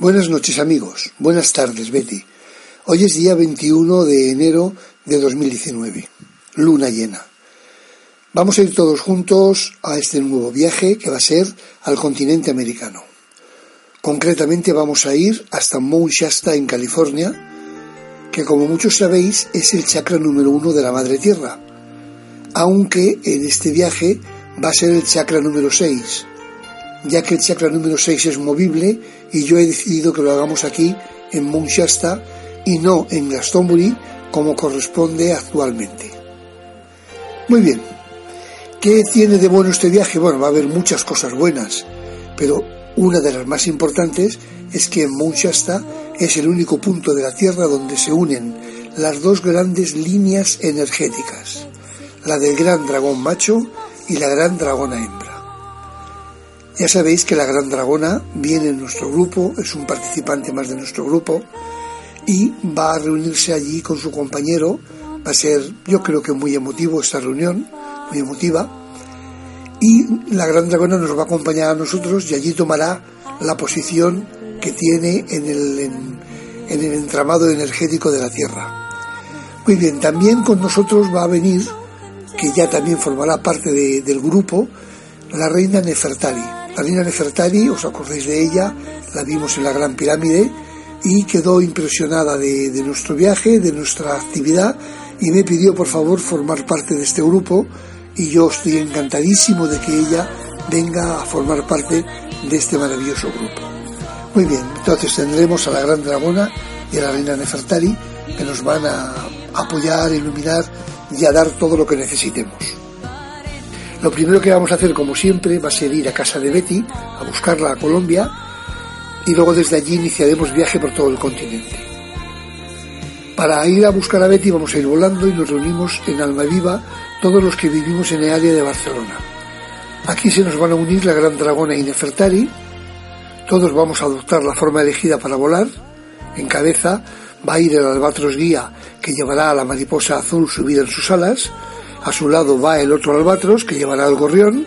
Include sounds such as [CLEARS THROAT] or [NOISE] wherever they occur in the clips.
Buenas noches amigos, buenas tardes Betty. Hoy es día 21 de enero de 2019, luna llena. Vamos a ir todos juntos a este nuevo viaje que va a ser al continente americano. Concretamente vamos a ir hasta Mount Shasta en California, que como muchos sabéis es el chakra número uno de la Madre Tierra, aunque en este viaje va a ser el chakra número 6, ya que el chakra número 6 es movible y yo he decidido que lo hagamos aquí en Mount Shasta y no en Glastonbury como corresponde actualmente. Muy bien, ¿qué tiene de bueno este viaje? Bueno, va a haber muchas cosas buenas, pero una de las más importantes es que en Mount Shasta es el único punto de la Tierra donde se unen las dos grandes líneas energéticas, la del gran dragón macho y la gran dragona hembra. Ya sabéis que la Gran Dragona viene en nuestro grupo, es un participante más de nuestro grupo y va a reunirse allí con su compañero. Va a ser, yo creo que muy emotivo esta reunión, muy emotiva. Y la Gran Dragona nos va a acompañar a nosotros y allí tomará la posición que tiene en el, en, el entramado energético de la Tierra. Muy bien, también con nosotros va a venir, que ya también formará parte del grupo, la reina Nefertari. La reina Nefertari, os acordáis de ella, la vimos en la Gran Pirámide y quedó impresionada de, nuestro viaje, de nuestra actividad y me pidió por favor formar parte de este grupo y yo estoy encantadísimo de que ella venga a formar parte de este maravilloso grupo. Muy bien, entonces tendremos a la Gran Dragona y a la Reina Nefertari que nos van a apoyar, iluminar y a dar todo lo que necesitemos. Lo primero que vamos a hacer, como siempre, va a ser ir a casa de Betty, a buscarla a Colombia, y luego desde allí iniciaremos viaje por todo el continente. Para ir a buscar a Betty vamos a ir volando y nos reunimos en Almaviva todos los que vivimos en el área de Barcelona. Aquí se nos van a unir la Gran Dragona y Nefertari, todos vamos a adoptar la forma elegida para volar, en cabeza va a ir el albatros guía que llevará a la mariposa azul subida en sus alas, a su lado va el otro albatros que llevará al gorrión,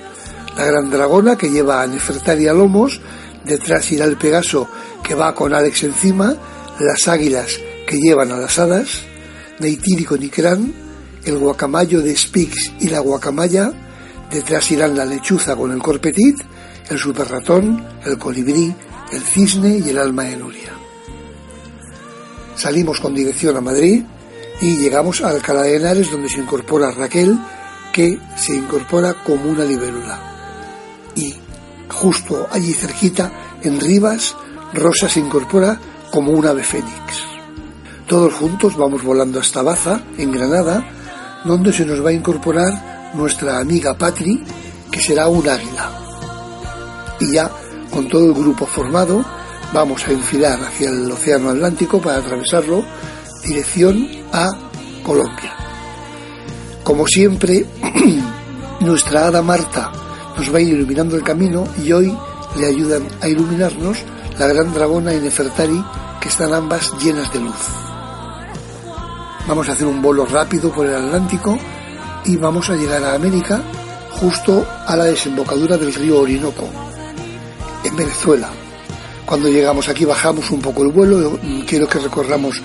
la gran dragona que lleva a Nefertari a lomos, detrás irá el Pegaso que va con Alex encima, las águilas que llevan a las hadas, Neytiri con Ikran, el guacamayo de Spix y la guacamaya, detrás irán la lechuza con el corpetit, el super ratón, el colibrí, el cisne y el alma de Nuria. Salimos con dirección a Madrid, y llegamos a Alcalá de Henares donde se incorpora Raquel que se incorpora como una libélula. Y justo allí cerquita en Rivas Rosa se incorpora como un ave fénix. Todos juntos vamos volando hasta Baza en Granada donde se nos va a incorporar nuestra amiga Patri que será un águila. Y ya con todo el grupo formado vamos a enfilar hacia el océano Atlántico para atravesarlo dirección a Colombia. Como siempre, [CLEARS THROAT] nuestra hada Marta nos va a ir iluminando el camino y hoy le ayudan a iluminarnos la gran dragona y Nefertari, que están ambas llenas de luz. Vamos a hacer un vuelo rápido por el Atlántico y vamos a llegar a América justo a la desembocadura del río Orinoco, en Venezuela. Cuando llegamos aquí bajamos un poco el vuelo, quiero que recorramos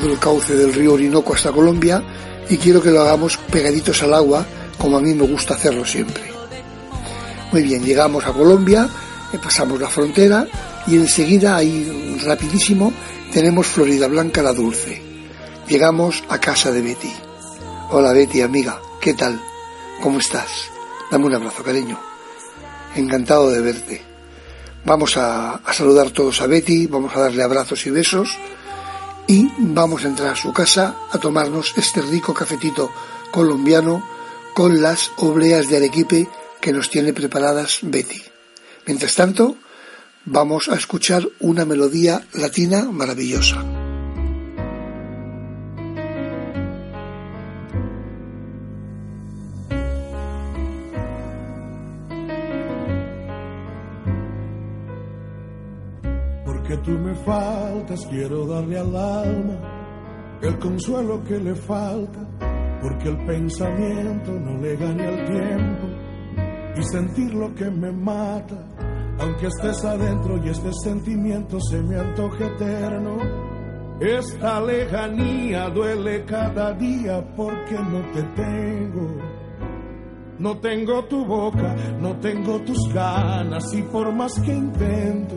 todo el cauce del río Orinoco hasta Colombia y quiero que lo hagamos pegaditos al agua como a mí me gusta hacerlo siempre. Muy bien, llegamos a Colombia, eh, pasamos la frontera y enseguida ahí rapidísimo tenemos Florida Blanca la Dulce. Llegamos a casa de Betty. Hola Betty, amiga, ¿qué tal? ¿Cómo estás? Dame un abrazo, cariño. Encantado de verte. Vamos a, saludar todos a Betty, vamos a darle abrazos y besos y vamos a entrar a su casa a tomarnos este rico cafetito colombiano con las obleas de Arequipe que nos tiene preparadas Betty. Mientras tanto, vamos a escuchar una melodía latina maravillosa. Tú me faltas, quiero darle al alma el consuelo que le falta, porque el pensamiento no le gane al tiempo y sentir lo que me mata Aunque estés adentro y este sentimiento se me antoje eterno, esta lejanía duele cada día porque no te tengo. No tengo tu boca, no tengo tus ganas y por más que intento,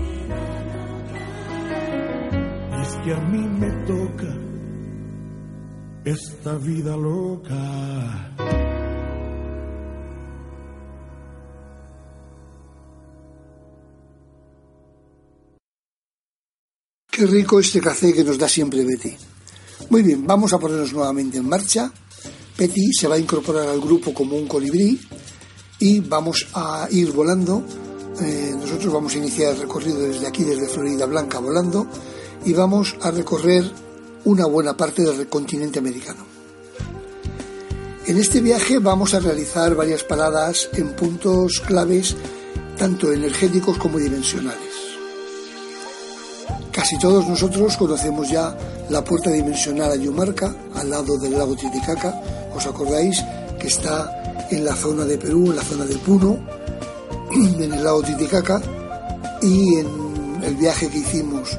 que a mí me toca esta vida loca. Qué rico este café que nos da siempre Betty. Muy bien, vamos a ponernos nuevamente en marcha. Betty se va a incorporar al grupo como un colibrí y vamos a ir volando. Eh, nosotros vamos a iniciar el recorrido desde aquí, desde Florida Blanca, volando y vamos a recorrer una buena parte del continente americano. En este viaje vamos a realizar varias paradas en puntos claves tanto energéticos como dimensionales. Casi todos nosotros conocemos ya la puerta dimensional Ayumarca, al lado del lago Titicaca. ¿Os acordáis que está en la zona de Perú, en la zona de Puno, en el lago Titicaca? Y en el viaje que hicimos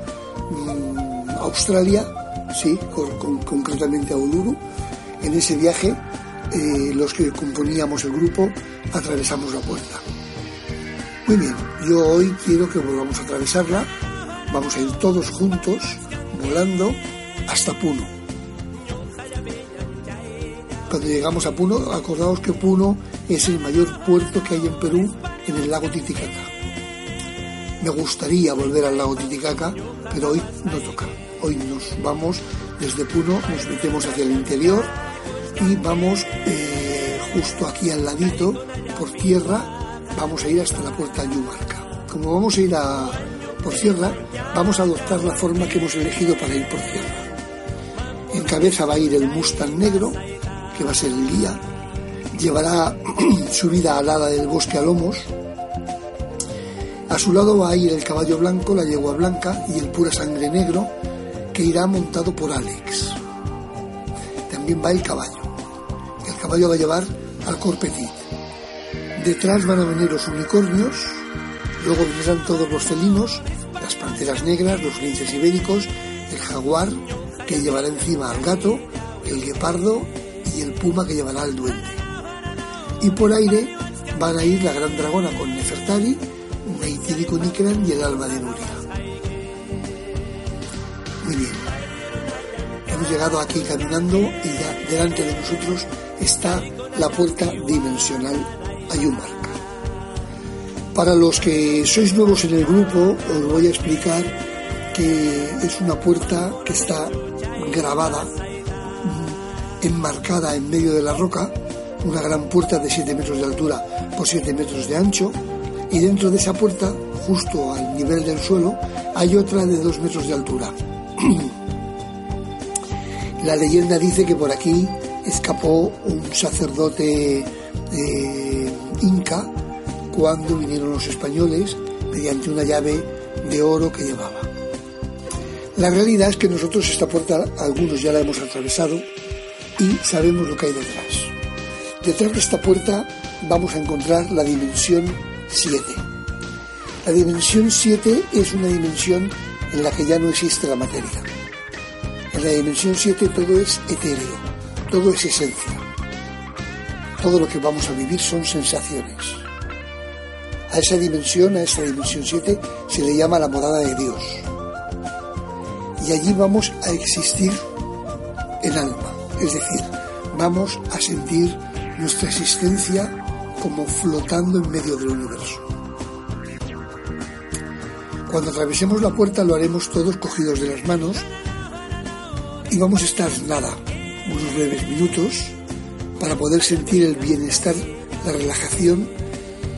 Australia, sí, concretamente a Uluru. En ese viaje, eh, los que componíamos el grupo atravesamos la puerta. Muy bien, yo hoy quiero que volvamos a atravesarla. Vamos a ir todos juntos, volando, hasta Puno. Cuando llegamos a Puno, acordaos que Puno es el mayor puerto que hay en Perú en el lago Titicaca. Me gustaría volver al lago Titicaca, pero hoy no toca. Hoy nos vamos desde Puno, nos metemos hacia el interior y vamos eh, justo aquí al ladito, por tierra, vamos a ir hasta la puerta Yumarca. Como vamos a ir a, por tierra, vamos a adoptar la forma que hemos elegido para ir por tierra. En cabeza va a ir el Mustang negro, que va a ser el guía. Llevará [CLEARS THROAT] subida alada del bosque a lomos, a su lado va a ir el caballo blanco, la yegua blanca y el pura sangre negro, que irá montado por Alex. También va el caballo. El caballo va a llevar al corpetit. Detrás van a venir los unicornios, luego vendrán todos los felinos, las panteras negras, los linces ibéricos, el jaguar, que llevará encima al gato, el guepardo y el puma que llevará al duende. Y por aire van a ir la gran dragona con Nefertari, Neitiri con Ikran y el alma de Nuria. Llegado aquí caminando y ya delante de nosotros está la puerta dimensional Ayumarca. Para los que sois nuevos en el grupo, os voy a explicar que es una puerta que está grabada, mm, enmarcada en medio de la roca, una gran puerta de 7 metros de altura por 7 metros de ancho, y dentro de esa puerta, justo al nivel del suelo, hay otra de 2 metros de altura. [CLEARS THROAT] La leyenda dice que por aquí escapó un sacerdote eh, inca cuando vinieron los españoles mediante una llave de oro que llevaba. La realidad es que nosotros esta puerta, algunos ya la hemos atravesado y sabemos lo que hay detrás. Detrás de esta puerta vamos a encontrar la dimensión 7. La dimensión 7 es una dimensión en la que ya no existe la materia. En la dimensión 7 todo es etéreo, todo es esencia. Todo lo que vamos a vivir son sensaciones. A esa dimensión, a esa dimensión 7, se le llama la morada de Dios. Y allí vamos a existir en alma, es decir, vamos a sentir nuestra existencia como flotando en medio del universo. Cuando atravesemos la puerta lo haremos todos cogidos de las manos y vamos a estar nada, unos breves minutos, para poder sentir el bienestar, la relajación,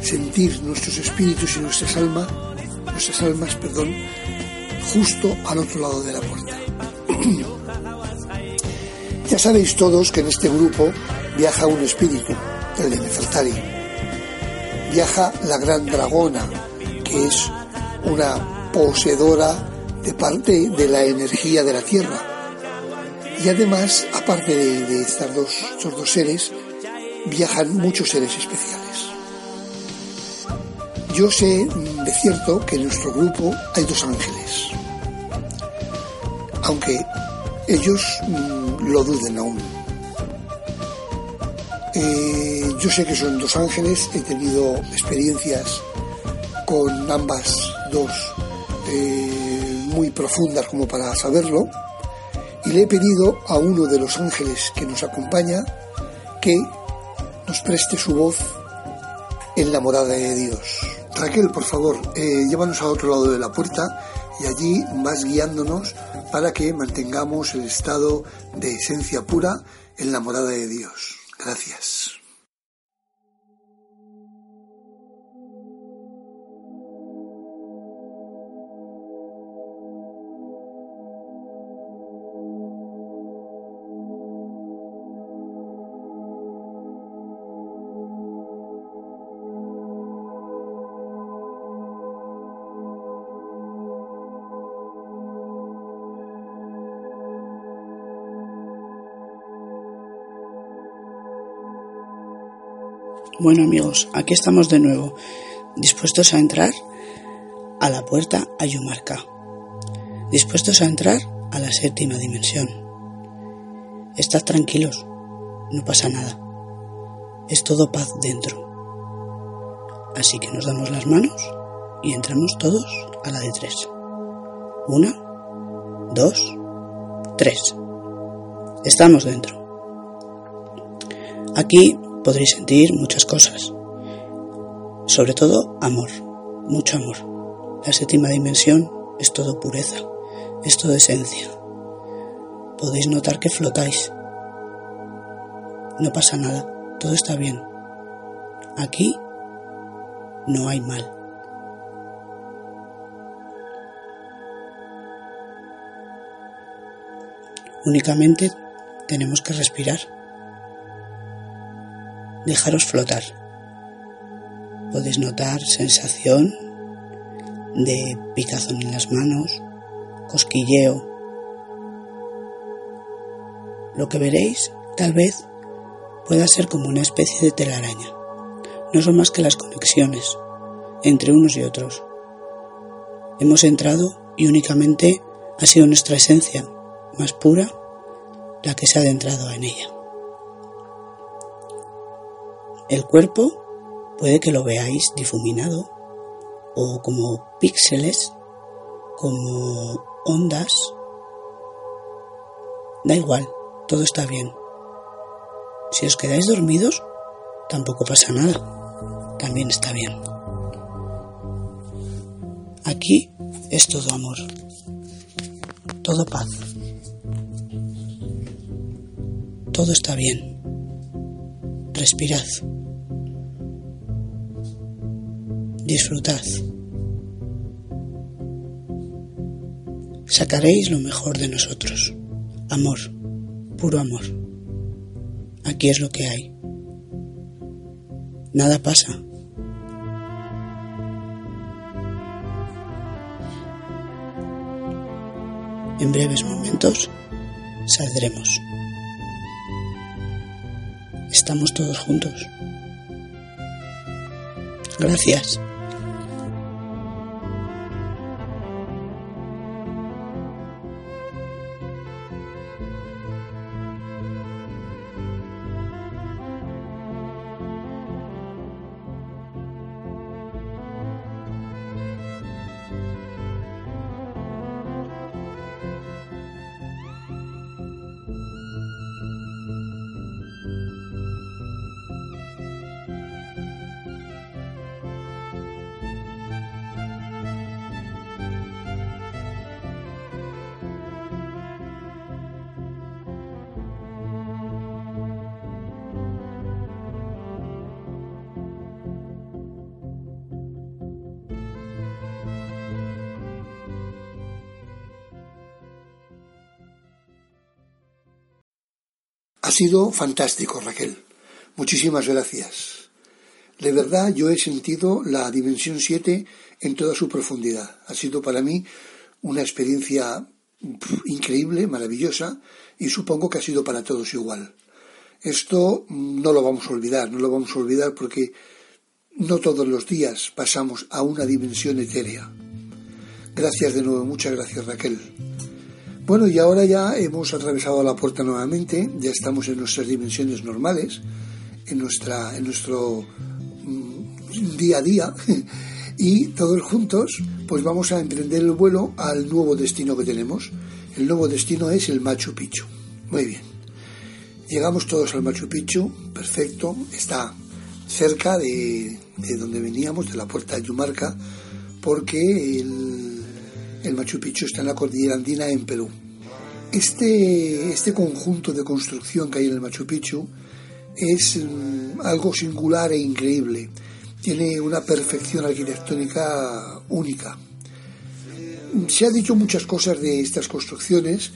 sentir nuestros espíritus y nuestras almas, nuestras almas, perdón, justo al otro lado de la puerta. [CLEARS THROAT] ya sabéis todos que en este grupo viaja un espíritu, el de Nefertari. Viaja la gran dragona, que es una poseedora de parte de la energía de la tierra. Y además, aparte de, estos dos seres, viajan muchos seres especiales. Yo sé de cierto que en nuestro grupo hay dos ángeles, aunque ellos mm, lo duden aún. Eh, yo sé que son dos ángeles, he tenido experiencias con ambas dos eh, muy profundas como para saberlo, y le he pedido a uno de los ángeles que nos acompaña que nos preste su voz en la morada de Dios. Raquel, por favor, eh, llévanos al otro lado de la puerta y allí vas guiándonos para que mantengamos el estado de esencia pura en la morada de Dios. Gracias. Bueno amigos, aquí estamos de nuevo, dispuestos a entrar a la puerta Ayumarca, dispuestos a entrar a la séptima dimensión. Estad tranquilos, no pasa nada, es todo paz dentro. Así que nos damos las manos y entramos todos a la de tres. Una, dos, tres. Estamos dentro. Aquí podréis sentir muchas cosas. Sobre todo amor, mucho amor. La séptima dimensión es todo pureza, es todo esencia. Podéis notar que flotáis. No pasa nada, todo está bien. Aquí no hay mal. Únicamente tenemos que respirar dejaros flotar. Podéis notar sensación de picazón en las manos, cosquilleo. Lo que veréis tal vez pueda ser como una especie de telaraña. No son más que las conexiones entre unos y otros. Hemos entrado y únicamente ha sido nuestra esencia más pura la que se ha adentrado en ella. El cuerpo puede que lo veáis difuminado o como píxeles, como ondas, Da igual, todo está bien. Si os quedáis dormidos, tampoco pasa nada. También está bien. Aquí es todo amor, todo paz. Todo está bien. Respirad. Disfrutad. Sacaréis lo mejor de nosotros. Amor, puro amor. Aquí es lo que hay. Nada pasa. En breves momentos saldremos. Estamos todos juntos. Gracias. Ha sido fantástico, Raquel. Muchísimas gracias. De verdad, yo he sentido la Dimensión 7 en toda su profundidad. Ha sido para mí una experiencia increíble, maravillosa, y supongo que ha sido para todos igual. Esto no lo vamos a olvidar, no lo vamos a olvidar porque no todos los días pasamos a una dimensión etérea. Gracias de nuevo, muchas gracias Raquel. Bueno, y ahora ya hemos atravesado la puerta nuevamente, ya estamos en nuestras dimensiones normales, en, nuestra, en nuestro mm, día a día, [LAUGHS] y todos juntos pues vamos a emprender el vuelo al nuevo destino que tenemos. El nuevo destino es el Machu Picchu. Muy bien. Llegamos todos al Machu Picchu, perfecto, está cerca de, de donde veníamos, de la puerta de Yumarca, porque el el Machu Picchu está en la cordillera andina en Perú. Este, este conjunto de construcción que hay en el Machu Picchu es mm, algo singular e increíble. Tiene una perfección arquitectónica única. Se ha dicho muchas cosas de estas construcciones.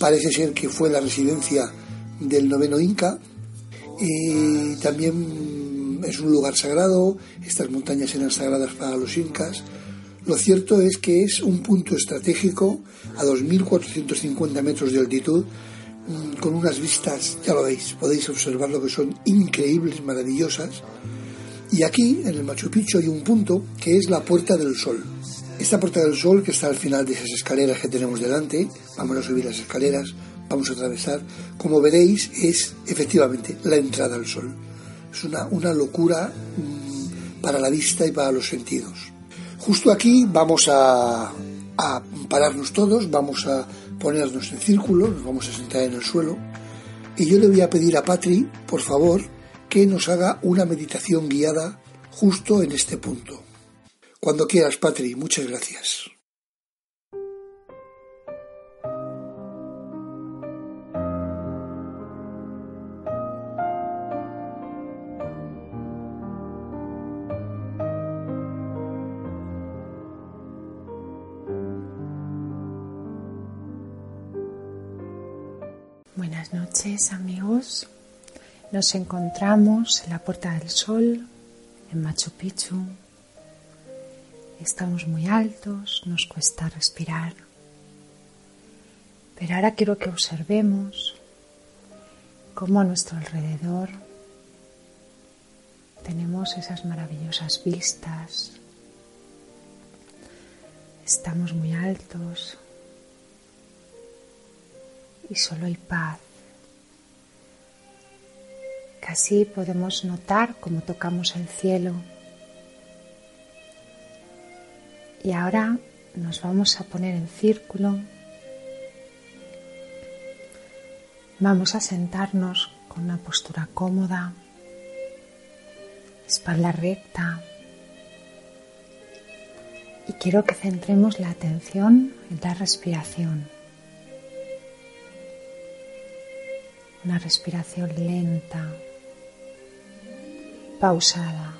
Parece ser que fue la residencia del noveno Inca. Y también es un lugar sagrado. Estas montañas eran sagradas para los incas. Lo cierto es que es un punto estratégico a 2.450 metros de altitud, mm, con unas vistas, ya lo veis, podéis observarlo que son increíbles, maravillosas. Y aquí, en el Machu Picchu, hay un punto que es la Puerta del Sol. Esta Puerta del Sol, que está al final de esas escaleras que tenemos delante, vamos a subir las escaleras, vamos a atravesar, como veréis, es efectivamente la entrada al Sol. Es una, una locura mm, para la vista y para los sentidos. Justo aquí vamos a, pararnos todos, vamos a ponernos en círculo, nos vamos a sentar en el suelo y yo le voy a pedir a Patri, por favor, que nos haga una meditación guiada justo en este punto. Cuando quieras, Patri, muchas gracias. Noches amigos. Nos encontramos en la Puerta del Sol, en Machu Picchu. Estamos muy altos, nos cuesta respirar. Pero ahora quiero que observemos cómo a nuestro alrededor tenemos esas maravillosas vistas. Estamos muy altos, y solo hay paz. Casi podemos notar cómo tocamos el cielo. Y ahora nos vamos a poner en círculo Vamos a sentarnos con una postura cómoda, espalda recta. Y quiero que centremos la atención en la respiración. Una respiración lenta, pausada.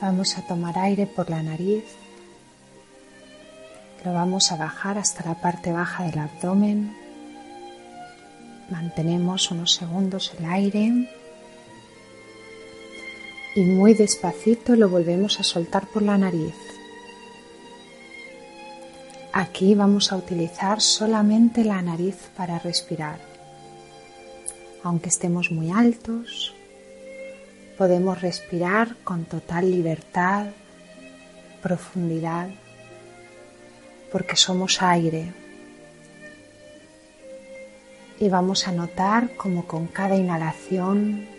Vamos a tomar aire por la nariz. Lo vamos a bajar hasta la parte baja del abdomen. Mantenemos unos segundos el aire. Y muy despacito lo volvemos a soltar por la nariz. Aquí vamos a utilizar solamente la nariz para respirar. Aunque estemos muy altos, podemos respirar con total libertad, profundidad, porque somos aire. Y vamos a notar como con cada inhalación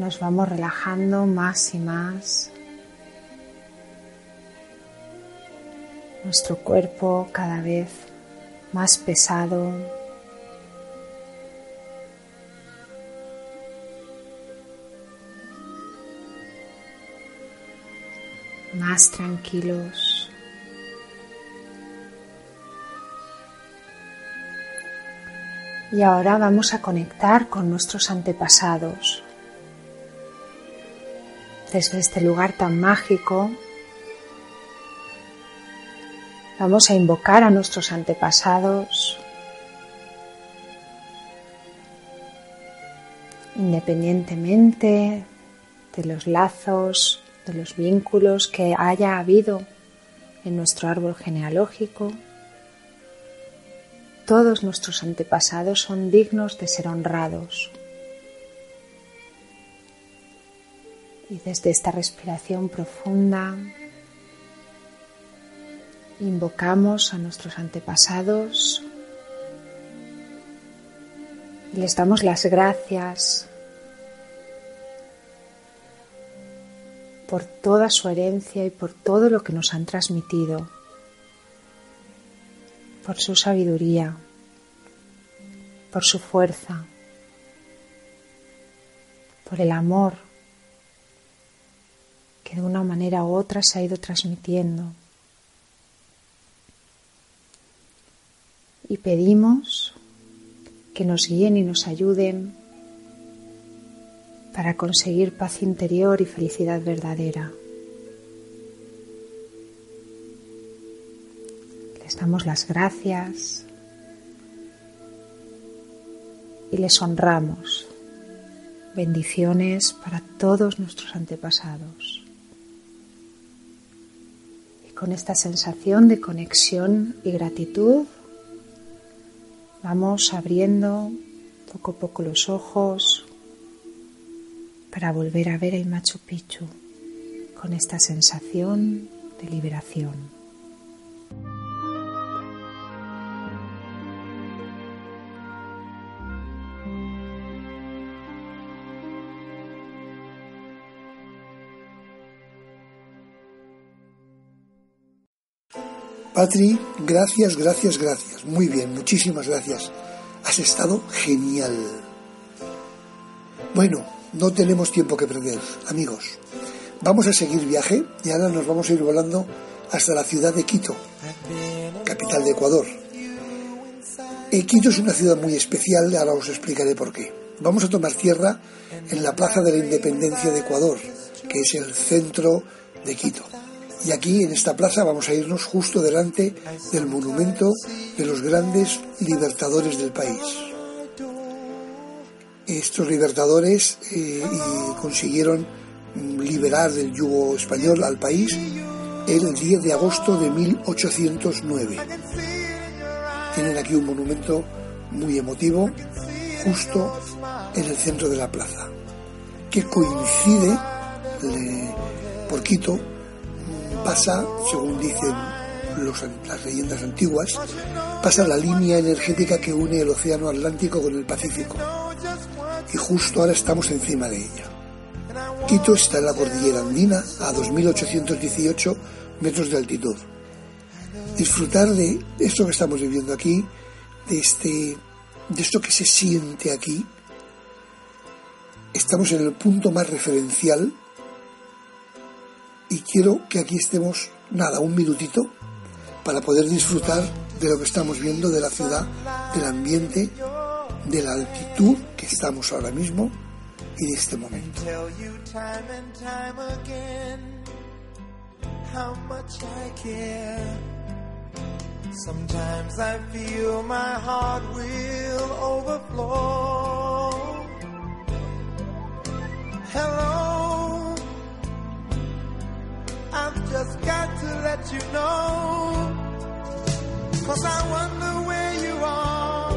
nos vamos relajando más y más. Nuestro cuerpo cada vez más pesado, más tranquilos. Y ahora vamos a conectar con nuestros antepasados. Desde este lugar tan mágico, vamos a invocar a nuestros antepasados, independientemente de los lazos de los vínculos que haya habido en nuestro árbol genealógico. Todos nuestros antepasados son dignos de ser honrados. Y desde esta respiración profunda invocamos a nuestros antepasados y les damos las gracias por toda su herencia y por todo lo que nos han transmitido, por su sabiduría, por su fuerza, por el amor que de una manera u otra se ha ido transmitiendo. Y pedimos que nos guíen y nos ayuden para conseguir paz interior y felicidad verdadera. Les damos las gracias y les honramos. Bendiciones para todos nuestros antepasados. Y con esta sensación de conexión y gratitud vamos abriendo poco a poco los ojos, para volver a ver el Machu Picchu con esta sensación de liberación. Patri, gracias, gracias, gracias. Muy bien, muchísimas gracias. Has estado genial. Bueno, no tenemos tiempo que perder, amigos. Vamos a seguir viaje y ahora nos vamos a ir volando hasta la ciudad de Quito, capital de Ecuador. Eh, Quito es una ciudad muy especial, ahora os explicaré por qué. Vamos a tomar tierra en la Plaza de la Independencia de Ecuador, que es el centro de Quito. Y aquí, en esta plaza, vamos a irnos justo delante del monumento de los grandes libertadores del país estos libertadores eh, consiguieron liberar del yugo español al país el 10 de agosto de 1809. Tienen aquí un monumento muy emotivo justo en el centro de la plaza, que coincide por Quito, pasa, según dicen las leyendas antiguas, pasa la línea energética que une el Océano Atlántico con el Pacífico y justo ahora estamos encima de ella. Quito está en la cordillera andina a 2.818 metros de altitud. disfrutar de esto que estamos viviendo aquí, de este de esto que se siente aquí. Estamos en el punto más referencial y quiero que aquí estemos nada, un minutito para poder disfrutar de lo que estamos viendo de la ciudad, del ambiente, de la altitud que estamos ahora mismo y de este momento. Sometimes I feel my heart will overflow. Hello, I've just got to let you know. Cause I wonder where you are,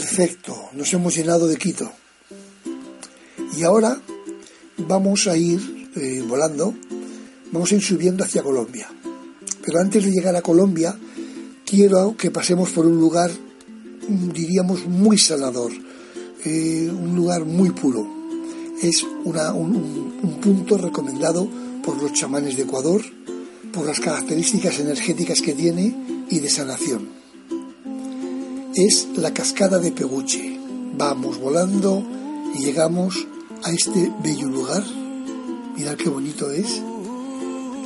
Perfecto, nos hemos llenado de Quito. Y ahora vamos a ir eh, volando, vamos a ir subiendo hacia Colombia. Pero antes de llegar a Colombia, quiero que pasemos por un lugar, diríamos, muy sanador, eh, un lugar muy puro. Es un punto recomendado por los chamanes de Ecuador, por las características energéticas que tiene y de sanación es la cascada de Peguche. Vamos volando y llegamos a este bello lugar. Mirad qué bonito es.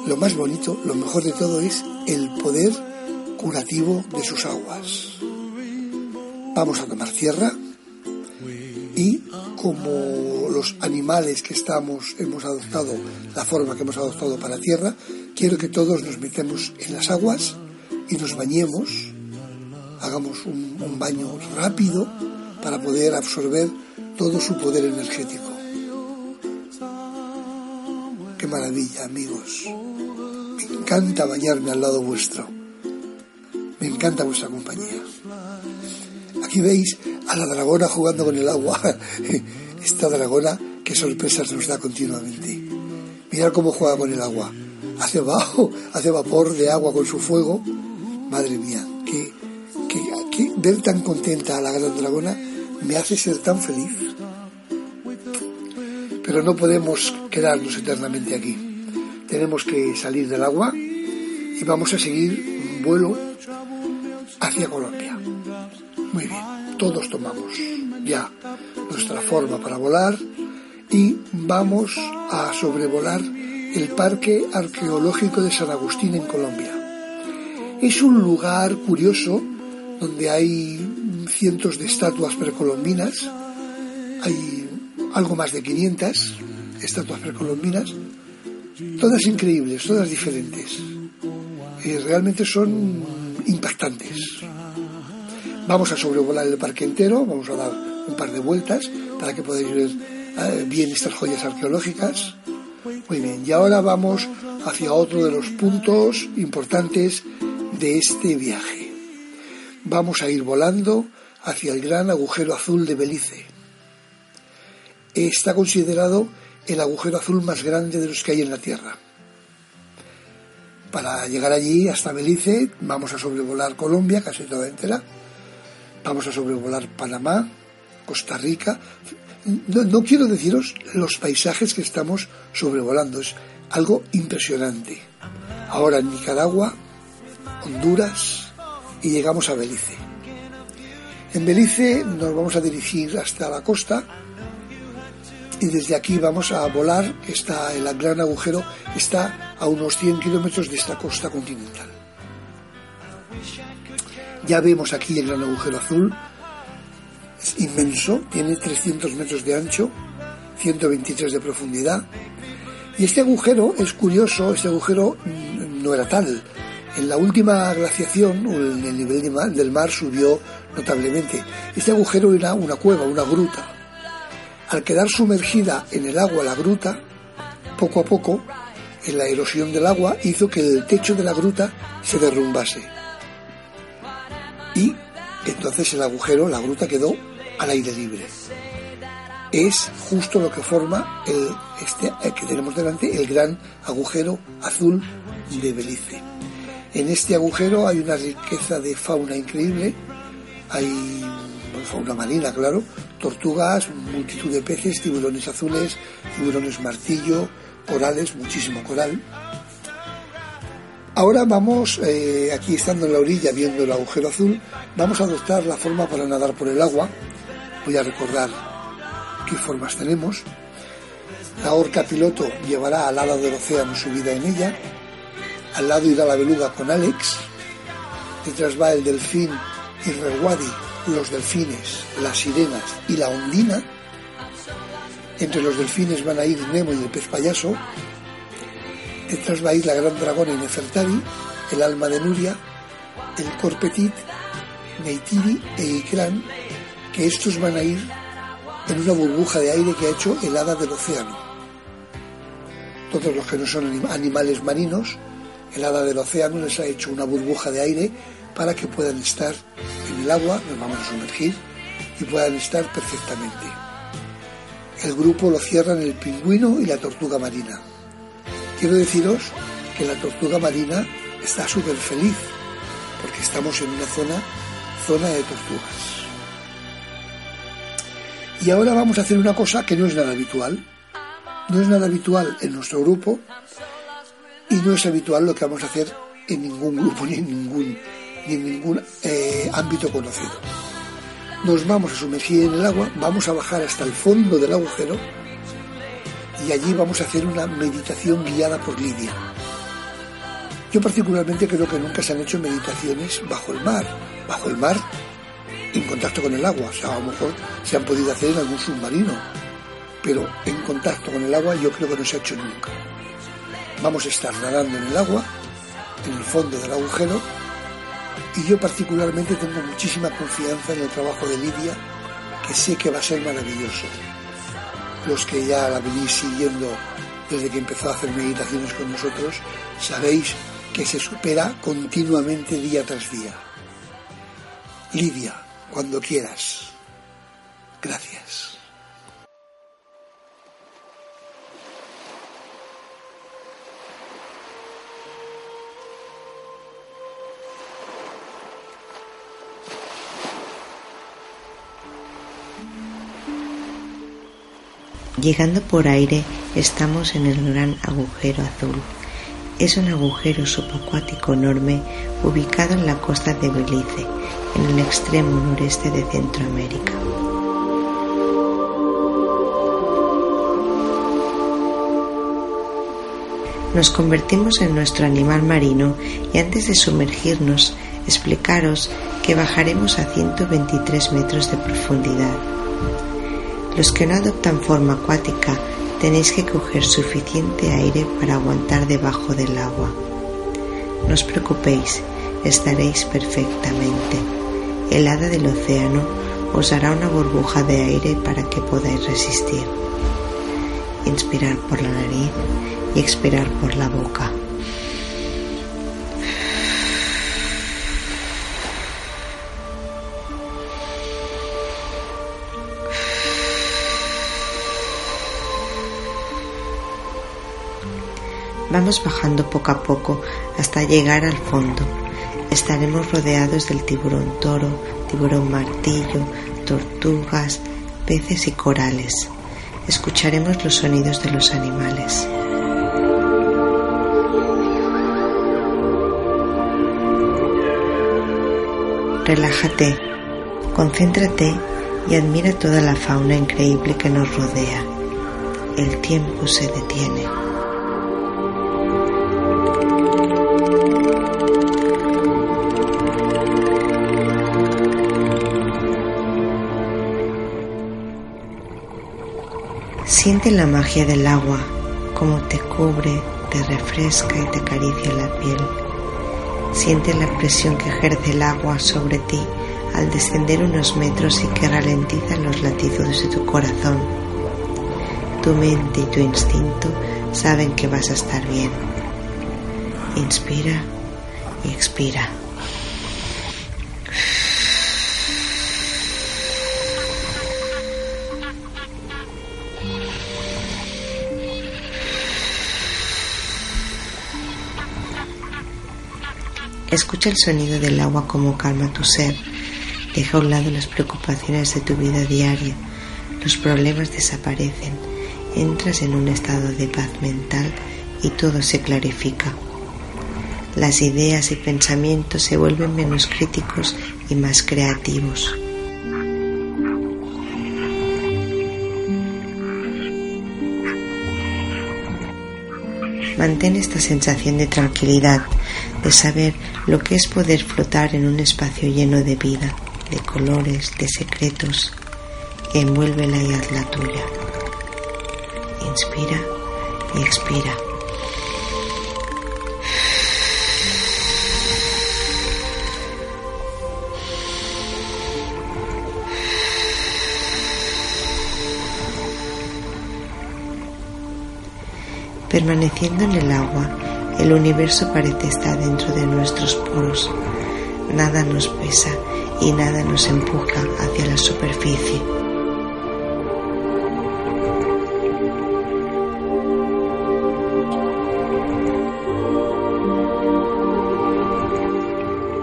Lo más bonito, lo mejor de todo es el poder curativo de sus aguas. Vamos a tomar tierra y como los animales que estamos hemos adoptado la forma que hemos adoptado para tierra, quiero que todos nos metemos en las aguas y nos bañemos hagamos un, baño rápido para poder absorber todo su poder energético. Qué maravilla, amigos. Me encanta bañarme al lado vuestro. Me encanta vuestra compañía. Aquí veis a la dragona jugando con el agua. [LAUGHS] Esta dragona, qué sorpresas nos da continuamente. Mirad cómo juega con el agua. Hace abajo, hace vapor de agua con su fuego. Madre mía, ver tan contenta a la gran dragona me hace ser tan feliz. Pero no podemos quedarnos eternamente aquí. Tenemos que salir del agua y vamos a seguir un vuelo hacia Colombia. Muy bien, todos tomamos ya nuestra forma para volar y vamos a sobrevolar el Parque Arqueológico de San Agustín en Colombia. Es un lugar curioso donde hay cientos de estatuas precolombinas, hay algo más de 500 estatuas precolombinas, todas increíbles, todas diferentes. y realmente son impactantes. Vamos a sobrevolar el parque entero, vamos a dar un par de vueltas para que podáis ver eh, bien estas joyas arqueológicas. Muy bien, y ahora vamos hacia otro de los puntos importantes de este viaje. Vamos a ir volando hacia el gran agujero azul de Belice. Está considerado el agujero azul más grande de los que hay en la Tierra. Para llegar allí hasta Belice vamos a sobrevolar Colombia, casi toda entera, vamos a sobrevolar Panamá, Costa Rica. No, quiero deciros los paisajes que estamos sobrevolando, es algo impresionante. Ahora en Nicaragua, Honduras y llegamos a Belice. En Belice nos vamos a dirigir hasta la costa y desde aquí vamos a volar, está el gran agujero, está a unos 100 kilómetros de esta costa continental. Ya vemos aquí el gran agujero azul, es inmenso, tiene 300 metros de ancho, 123 de profundidad. Y este agujero es curioso, este agujero no era tal. En la última glaciación, el nivel del mar subió notablemente. Este agujero era una cueva, una gruta. Al quedar sumergida en el agua la gruta, poco a poco, en la erosión del agua hizo que el techo de la gruta se derrumbase. Y entonces el agujero, la gruta quedó al aire libre. Es justo lo que forma el, este que tenemos delante, el gran agujero azul de Belice. En este agujero hay una riqueza de fauna increíble, hay fauna marina, claro, tortugas, multitud de peces, tiburones azules, tiburones martillo, corales, muchísimo coral. Ahora vamos, eh, aquí estando en la orilla viendo el agujero azul, vamos a adoptar la forma para nadar por el agua. Voy a recordar qué formas tenemos. La orca piloto llevará al lado del océano su vida en ella. Al lado irá la beluga con Alex. Detrás va el delfín y Rewadi los delfines, las sirenas y la ondina. Entre los delfines van a ir Nemo y el pez payaso. Detrás va a ir la gran dragona y Nefertari, el alma de Nuria, el Corpetit, Neytiri e Ikran, que estos van a ir en una burbuja de aire que ha hecho el hada del océano. Todos los que no son animales marinos, el hada del océano les ha hecho una burbuja de aire para que puedan estar en el agua, nos vamos a sumergir y puedan estar perfectamente. El grupo lo cierran el pingüino y la tortuga marina. Quiero deciros que la tortuga marina está súper feliz porque estamos en una zona, zona de tortugas. Y ahora vamos a hacer una cosa que no es nada habitual. No es nada habitual en nuestro grupo y no es habitual lo que vamos a hacer en ningún grupo ni en ningún ni ningún eh, ámbito conocido. Nos vamos a sumergir en el agua, vamos a bajar hasta el fondo del agujero y allí vamos a hacer una meditación guiada por Lidia. Yo particularmente creo que nunca se han hecho meditaciones bajo el mar, bajo el mar en contacto con el agua, o sea, a lo mejor se han podido hacer en algún submarino, pero en contacto con el agua yo creo que no se ha hecho nunca. Vamos a estar nadando en el agua, en el fondo del agujero, y yo particularmente tengo muchísima confianza en el trabajo de Lidia, que sé que va a ser maravilloso. Los que ya la venís siguiendo desde que empezó a hacer meditaciones con nosotros, sabéis que se supera continuamente día tras día. Lidia, cuando quieras. Gracias. Llegando por aire estamos en el gran agujero azul. Es un agujero subacuático enorme ubicado en la costa de Belice, en el extremo noreste de Centroamérica. Nos convertimos en nuestro animal marino y antes de sumergirnos explicaros que bajaremos a 123 metros de profundidad los que no adoptan forma acuática Tenéis que coger suficiente aire para aguantar debajo del agua. No os preocupéis, estaréis perfectamente. El hada del océano os hará una burbuja de aire para que podáis resistir. Inspirar por la nariz y expirar por la boca. Vamos bajando poco a poco hasta llegar al fondo. Estaremos rodeados del tiburón toro, tiburón martillo, tortugas, peces y corales. Escucharemos los sonidos de los animales. Relájate, concéntrate y admira toda la fauna increíble que nos rodea. El tiempo se detiene. Siente la magia del agua, como te cubre, te refresca y te acaricia la piel. Siente la presión que ejerce el agua sobre ti al descender unos metros y que ralentiza los latidos de tu corazón. Tu mente y tu instinto saben que vas a estar bien. Inspira y expira. Escucha el sonido del agua como calma tu ser. Deja a un lado las preocupaciones de tu vida diaria. Los problemas desaparecen. Entras en un estado de paz mental y todo se clarifica. Las ideas y pensamientos se vuelven menos críticos y más creativos. Mantén esta sensación de tranquilidad, de saber lo que es poder flotar en un espacio lleno de vida, de colores, de secretos. Envuélvela y hazla tuya. Inspira y expira. Permaneciendo en el agua, el universo parece estar dentro de nuestros poros. Nada nos pesa y nada nos empuja hacia la superficie.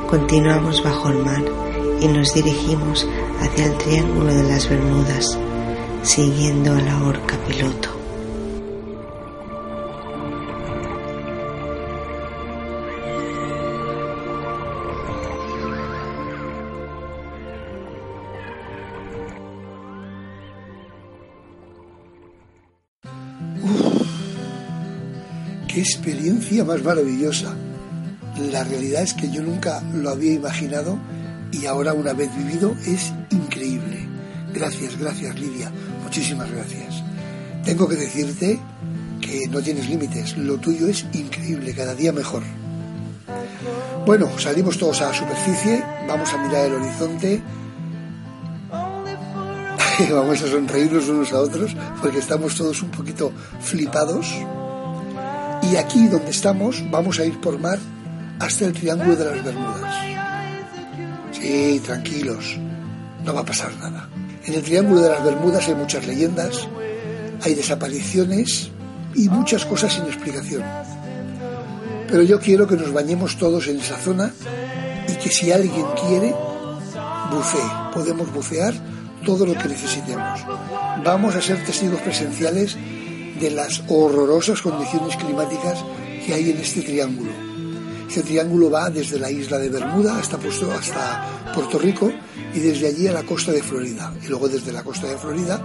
Continuamos bajo el mar y nos dirigimos hacia el Triángulo de las Bermudas, siguiendo a la orca piloto. Experiencia más maravillosa. La realidad es que yo nunca lo había imaginado y ahora una vez vivido es increíble. Gracias, gracias Lidia, muchísimas gracias. Tengo que decirte que no tienes límites, lo tuyo es increíble, cada día mejor. Bueno, salimos todos a la superficie, vamos a mirar el horizonte, [LAUGHS] vamos a sonreírnos unos a otros porque estamos todos un poquito flipados y aquí donde estamos vamos a ir por mar hasta el Triángulo de las Bermudas. Sí, tranquilos, no va a pasar nada. En el Triángulo de las Bermudas hay muchas leyendas, hay desapariciones y muchas cosas sin explicación. Pero yo quiero que nos bañemos todos en esa zona y que si alguien quiere, bucee. Podemos bucear todo lo que necesitemos. Vamos a ser testigos presenciales de las horrorosas condiciones climáticas que hay en este triángulo. Este triángulo va desde la isla de Bermuda hasta, hasta Puerto Rico y desde allí a la costa de Florida. Y luego desde la costa de Florida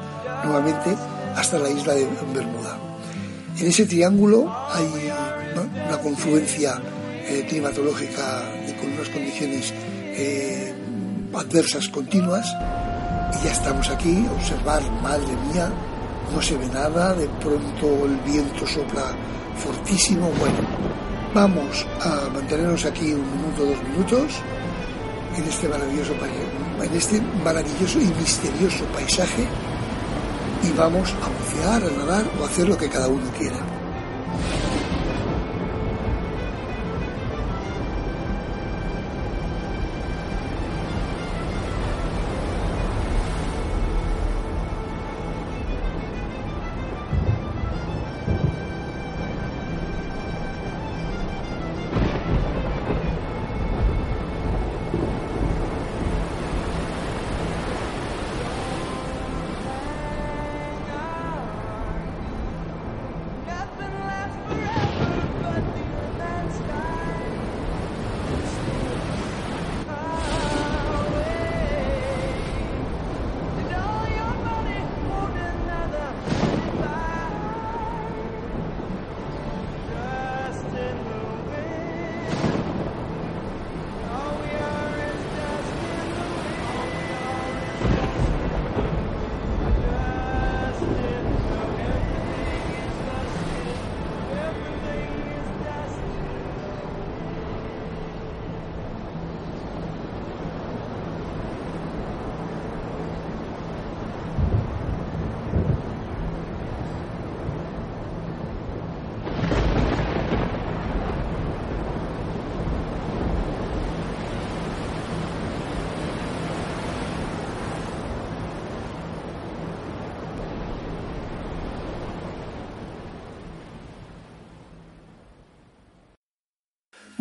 nuevamente hasta la isla de Bermuda. En ese triángulo hay una confluencia eh, climatológica con unas condiciones eh, adversas continuas y ya estamos aquí, observar, madre mía, no se ve nada, de pronto el viento sopla fortísimo. Bueno, vamos a mantenernos aquí un minuto, dos minutos en este maravilloso, en este maravilloso y misterioso paisaje y vamos a bucear, a nadar o a hacer lo que cada uno quiera.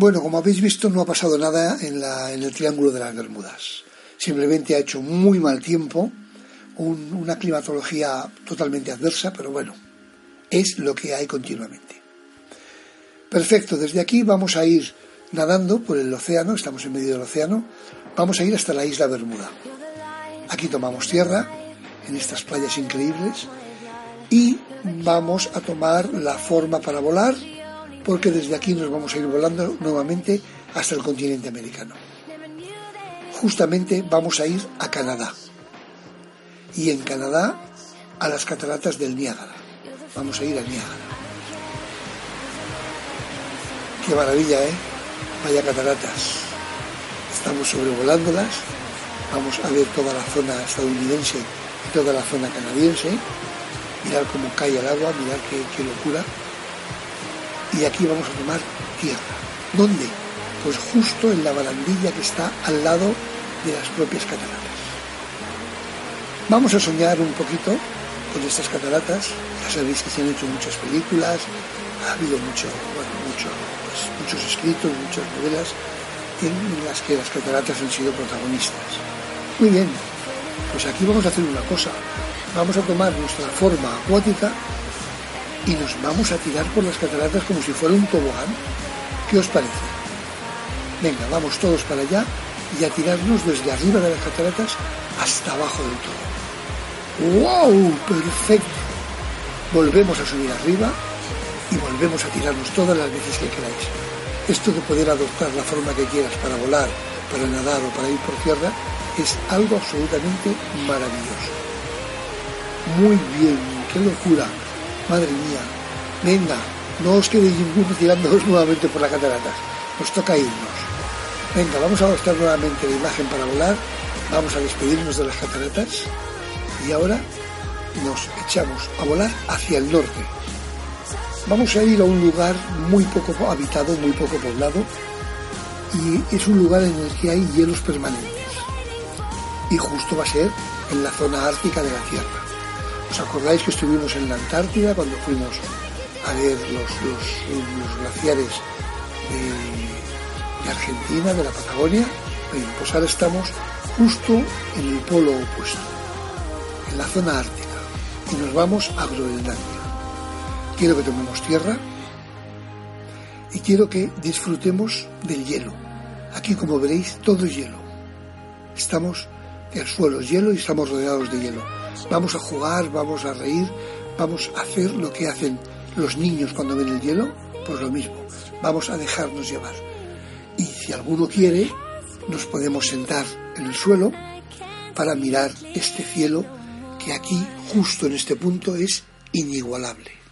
Bueno, como habéis visto, no ha pasado nada en, el Triángulo de las Bermudas. Simplemente ha hecho muy mal tiempo, una climatología totalmente adversa, pero bueno, es lo que hay continuamente. Perfecto, desde aquí vamos a ir nadando por el océano, estamos en medio del océano, vamos a ir hasta la isla Bermuda. Aquí tomamos tierra, en estas playas increíbles, y vamos a tomar la forma para volar porque desde aquí nos vamos a ir volando nuevamente hasta el continente americano. Justamente vamos a ir a Canadá y en Canadá a las cataratas del Niágara. Vamos a ir a Niágara. Qué maravilla, ¿eh? Vaya cataratas. Estamos sobrevolándolas. Vamos a ver toda la zona estadounidense y toda la zona canadiense. Mirar cómo cae el agua, mirar qué, qué locura y aquí vamos a tomar tierra. ¿Dónde? Pues justo en la barandilla que está al lado de las propias cataratas. Vamos a soñar un poquito con estas cataratas. Ya sabéis que se han hecho muchas películas, ha habido mucho, bueno, pues, muchos escritos, muchas novelas en las que las cataratas han sido protagonistas. Muy bien, pues aquí vamos a hacer una cosa. Vamos a tomar nuestra forma acuática y nos vamos a tirar por las cataratas como si fuera un tobogán. ¿Qué os parece? Venga, vamos todos para allá y a tirarnos desde arriba de las cataratas hasta abajo del todo. ¡Wow! Perfecto. Volvemos a subir arriba y volvemos a tirarnos todas las veces que queráis. Esto de poder adoptar la forma que quieras para volar, para nadar o para ir por tierra es algo absolutamente maravilloso. Muy bien, qué locura. Madre mía, venga, no os quedéis ninguno tirándoos nuevamente por las cataratas. Nos toca irnos. Venga, vamos a mostrar nuevamente la imagen para volar. Vamos a despedirnos de las cataratas. Y ahora nos echamos a volar hacia el norte. Vamos a ir a un lugar muy poco habitado, muy poco poblado. Y es un lugar en el que hay hielos permanentes. Y justo va a ser en la zona ártica de la Tierra. ¿Os acordáis que estuvimos en la Antártida cuando fuimos a ver los, glaciares de, Argentina, de la Patagonia? pues ahora estamos justo en el polo opuesto, en la zona ártica, y nos vamos a Groenlandia. Quiero que tomemos tierra y quiero que disfrutemos del hielo. Aquí, como veréis, todo es hielo. Estamos, el suelo es hielo y estamos rodeados de hielo vamos a jugar, vamos a reír, vamos a hacer lo que hacen los niños cuando ven el hielo, pues lo mismo, vamos a dejarnos llevar. Y si alguno quiere, nos podemos sentar en el suelo para mirar este cielo que aquí, justo en este punto, es inigualable.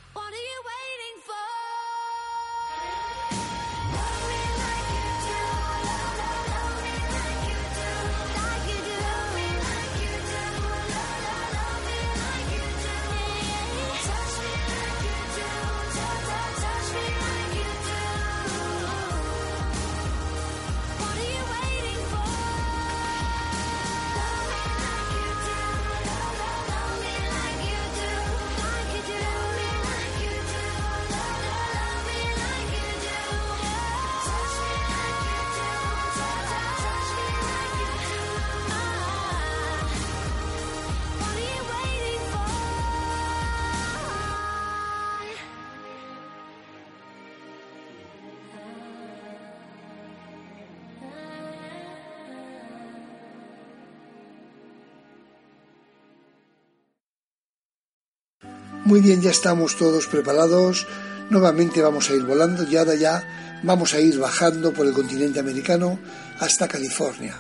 Muy bien, ya estamos todos preparados. Nuevamente vamos a ir volando y ahora ya vamos a ir bajando por el continente americano hasta California,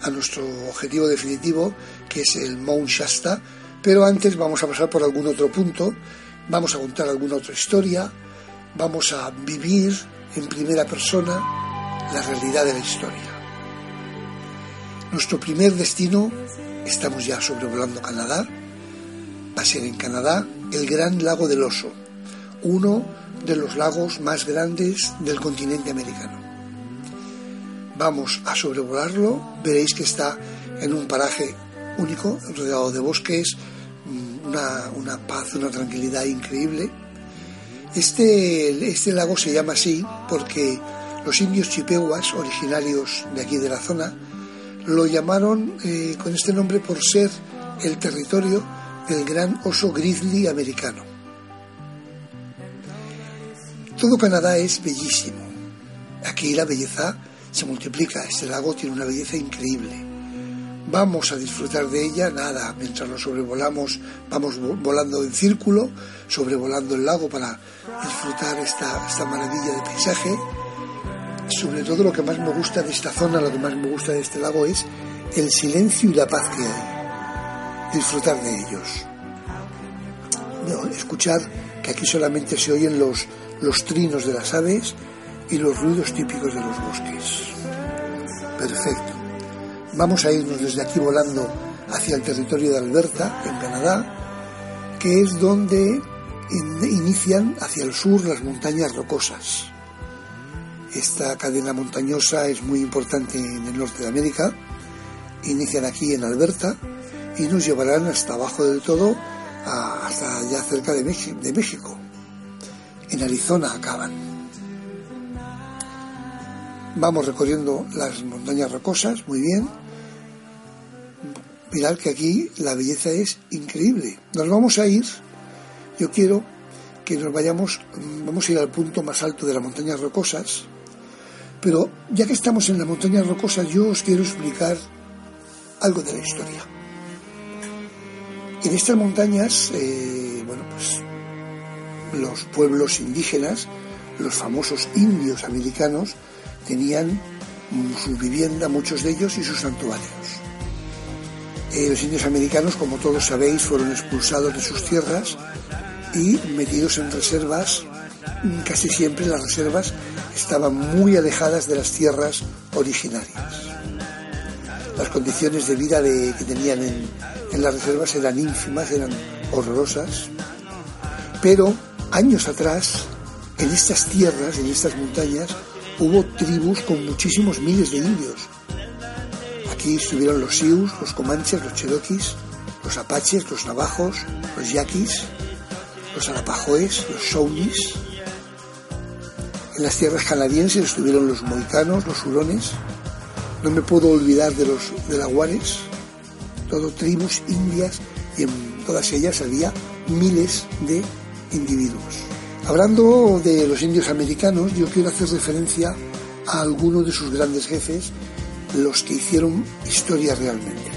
a nuestro objetivo definitivo, que es el Mount Shasta. Pero antes vamos a pasar por algún otro punto, vamos a contar alguna otra historia, vamos a vivir en primera persona la realidad de la historia. Nuestro primer destino, estamos ya sobrevolando Canadá, va a ser en Canadá el Gran Lago del Oso, uno de los lagos más grandes del continente americano. Vamos a sobrevolarlo, veréis que está en un paraje único, rodeado de bosques, mm, una, paz, una tranquilidad increíble. Este, este lago se llama así porque los indios chipehuas, originarios de aquí de la zona, lo llamaron eh, con este nombre por ser el territorio el gran oso grizzly americano. Todo Canadá es bellísimo. Aquí la belleza se multiplica. Este lago tiene una belleza increíble. Vamos a disfrutar de ella, nada, mientras lo sobrevolamos, vamos volando en círculo, sobrevolando el lago para disfrutar esta, esta maravilla de paisaje. Sobre todo lo que más me gusta de esta zona, lo que más me gusta de este lago es el silencio y la paz que hay disfrutar de ellos. escuchar que aquí solamente se oyen los, los trinos de las aves y los ruidos típicos de los bosques. Perfecto. Vamos a irnos desde aquí volando hacia el territorio de Alberta, en Canadá, que es donde inician hacia el sur las montañas rocosas. Esta cadena montañosa es muy importante en el norte de América. Inician aquí en Alberta y nos llevarán hasta abajo del todo, hasta ya cerca de, de México. En Arizona acaban. Vamos recorriendo las montañas rocosas, muy bien. Mirad que aquí la belleza es increíble. Nos vamos a ir, yo quiero que nos vayamos, vamos a ir al punto más alto de las montañas rocosas, pero ya que estamos en las montañas rocosas, yo os quiero explicar algo de la historia. En estas montañas, eh, bueno, pues los pueblos indígenas, los famosos indios americanos, tenían su vivienda, muchos de ellos, y sus santuarios. Eh, los indios americanos, como todos sabéis, fueron expulsados de sus tierras y metidos en reservas. Casi siempre las reservas estaban muy alejadas de las tierras originarias. Las condiciones de vida que tenían en, en las reservas eran ínfimas, eran horrorosas, pero años atrás, en estas tierras, en estas montañas, hubo tribus con muchísimos miles de indios. Aquí estuvieron los Sioux, los Comanches, los Cherokees, los Apaches, los Navajos, los Yaquis, los Arapahoes, los Shawnees. En las tierras canadienses estuvieron los Moicanos, los Hurones. No me puedo olvidar de los Delawares, todo tribus indias y en todas ellas había miles de individuos. Hablando de los indios americanos, yo quiero hacer referencia a algunos de sus grandes jefes, los que hicieron historia realmente.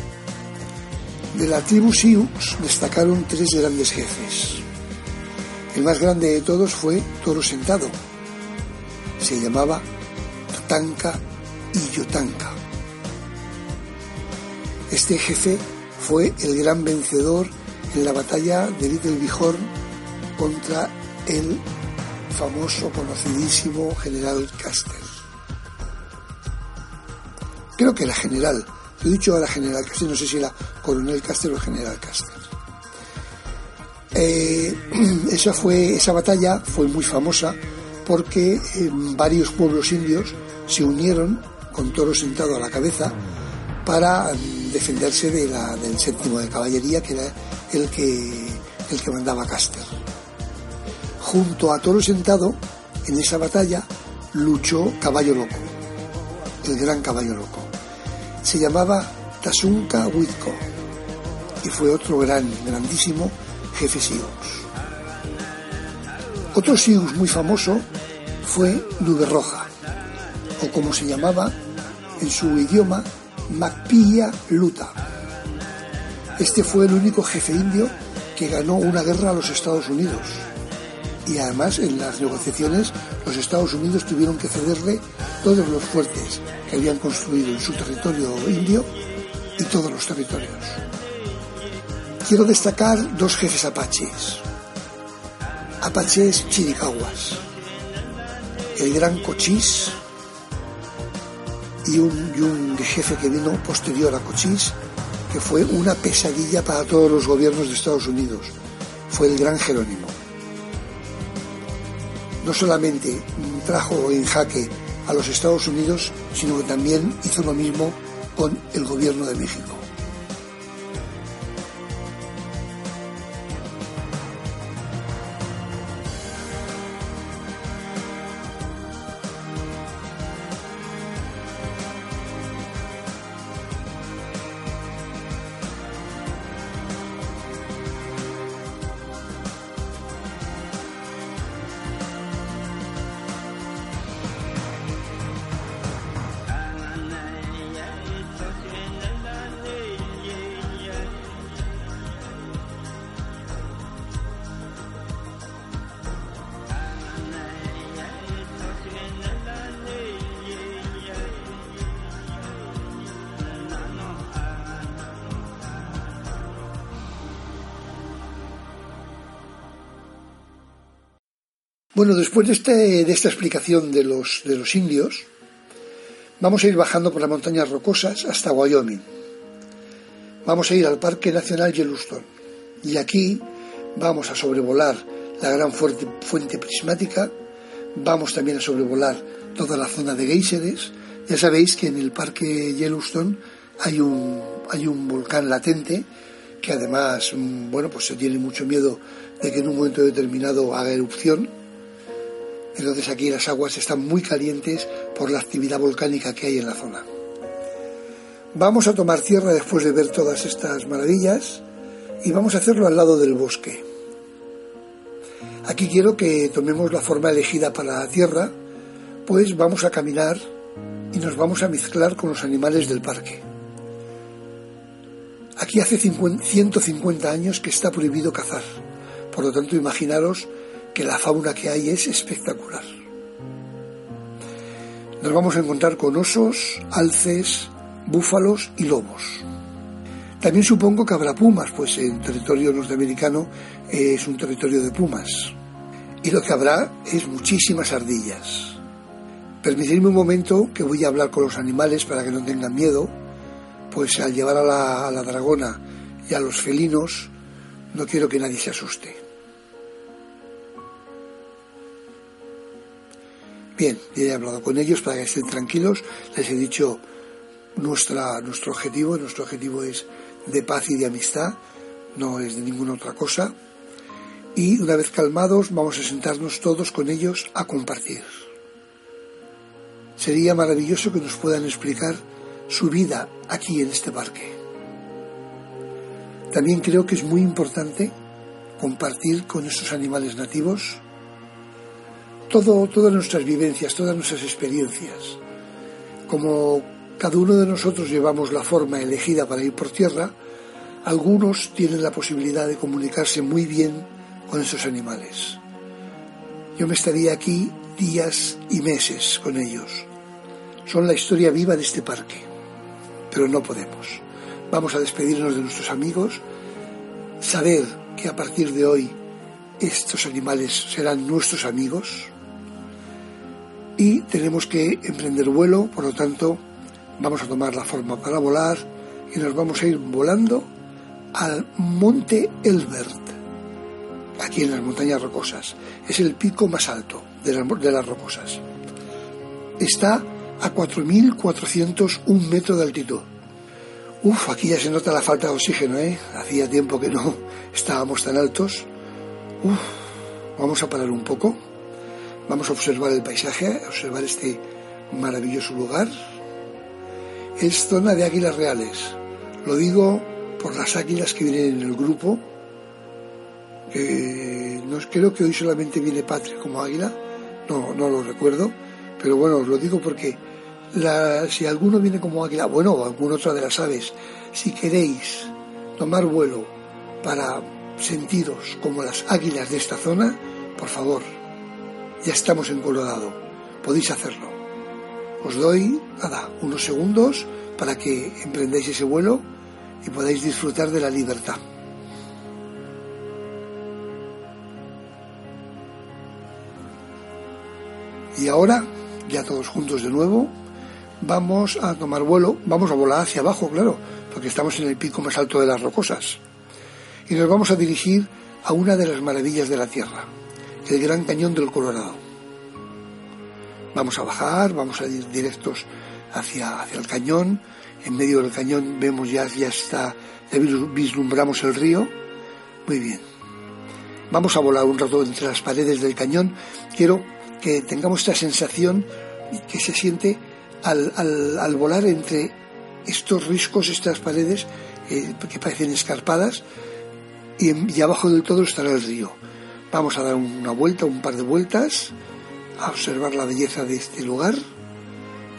De la tribu Sioux destacaron tres grandes jefes. El más grande de todos fue Toro Sentado. Se llamaba Totanka y Yotanka. Este jefe fue el gran vencedor en la batalla de Little Bighorn contra el famoso, conocidísimo general Custer. Creo que era general, he dicho a la general Custer, no sé si era coronel Custer o general Custer. Eh, [CLEARS THROAT] esa, fue, esa batalla fue muy famosa porque eh, varios pueblos indios se unieron con toro sentado a la cabeza para mm, defenderse de la, del séptimo de caballería que era el que, el que mandaba Custer. Junto a toro sentado, en esa batalla, luchó Caballo Loco, el gran Caballo Loco. Se llamaba Tasunka Huitco y fue otro gran, grandísimo jefe Sioux. Otro Sioux muy famoso fue Nube Roja, o como se llamaba en su idioma, Macpilla Luta. Este fue el único jefe indio que ganó una guerra a los Estados Unidos. Y además en las negociaciones los Estados Unidos tuvieron que cederle todos los fuertes que habían construido en su territorio indio y todos los territorios. Quiero destacar dos jefes apaches. Apaches chiricahuas. El gran Cochís y un, jefe que vino posterior a Cochís, que fue una pesadilla para todos los gobiernos de Estados Unidos. Fue el gran Jerónimo. No solamente trajo en jaque a los Estados Unidos, sino que también hizo lo mismo con el gobierno de México. Bueno, después de, este, de esta explicación de los, de los indios, vamos a ir bajando por las montañas rocosas hasta Wyoming. Vamos a ir al Parque Nacional Yellowstone. Y aquí vamos a sobrevolar la gran fuente, prismática, vamos también a sobrevolar toda la zona de geysers. Ya sabéis que en el Parque Yellowstone hay un, hay un volcán latente que además, mm, bueno, pues se tiene mucho miedo de que en un momento determinado haga erupción entonces aquí las aguas están muy calientes por la actividad volcánica que hay en la zona. Vamos a tomar tierra después de ver todas estas maravillas y vamos a hacerlo al lado del bosque. Aquí quiero que tomemos la forma elegida para la tierra, pues vamos a caminar y nos vamos a mezclar con los animales del parque. Aquí hace 150 años que está prohibido cazar, por lo tanto imaginaros que la fauna que hay es espectacular. Nos vamos a encontrar con osos, alces, búfalos y lobos. También supongo que habrá pumas, pues el territorio norteamericano es un territorio de pumas. Y lo que habrá es muchísimas ardillas. Permitidme un momento que voy a hablar con los animales para que no tengan miedo, pues al llevar a la, a la dragona y a los felinos no quiero que nadie se asuste. Bien, he hablado con ellos para que estén tranquilos. Les he dicho nuestra, nuestro objetivo. Nuestro objetivo es de paz y de amistad, no es de ninguna otra cosa. Y una vez calmados, vamos a sentarnos todos con ellos a compartir. Sería maravilloso que nos puedan explicar su vida aquí en este parque. También creo que es muy importante compartir con estos animales nativos todo, todas nuestras vivencias, todas nuestras experiencias. Como cada uno de nosotros llevamos la forma elegida para ir por tierra, algunos tienen la posibilidad de comunicarse muy bien con esos animales. Yo me estaría aquí días y meses con ellos. Son la historia viva de este parque, pero no podemos. vamos a despedirnos de nuestros amigos, saber que a partir de hoy estos animales serán nuestros amigos y tenemos que emprender vuelo, por lo tanto vamos a tomar la forma para volar y nos vamos a ir volando al monte Elbert, aquí en las montañas rocosas. Es el pico más alto de las, de las rocosas. Está a 4.401 metros de altitud. Uf, aquí ya se nota la falta de oxígeno, ¿eh? Hacía tiempo que no [LAUGHS] estábamos tan altos. Uf, vamos a parar un poco. Vamos a observar el paisaje, a observar este maravilloso lugar. Es zona de águilas reales. Lo digo por las águilas que vienen en el grupo. no, creo que hoy solamente viene Patrick como águila. No, no lo recuerdo. Pero bueno, os lo digo porque si alguno viene como águila, bueno, o alguna otra de las aves, si queréis tomar vuelo para sentiros como las águilas de esta zona, por favor, ya estamos en Colorado, podéis hacerlo. Os doy, nada, unos segundos para que emprendáis ese vuelo y podáis disfrutar de la libertad. Y ahora, ya todos juntos de nuevo, vamos a tomar vuelo, vamos a volar hacia abajo, claro, porque estamos en el pico más alto de las rocosas. Y nos vamos a dirigir a una de las maravillas de la Tierra, el Gran Cañón del Colorado. Vamos a bajar, vamos a ir directos hacia, hacia el cañón. En medio del cañón vemos ya, ya está, ya vislumbramos el río. Muy bien. Vamos a volar un rato entre las paredes del cañón. Quiero que tengamos esta sensación que se siente al, volar entre estos riscos, estas paredes eh, que parecen escarpadas, y, abajo del todo estará el río. Vamos a dar una vuelta, un par de vueltas, a observar la belleza de este lugar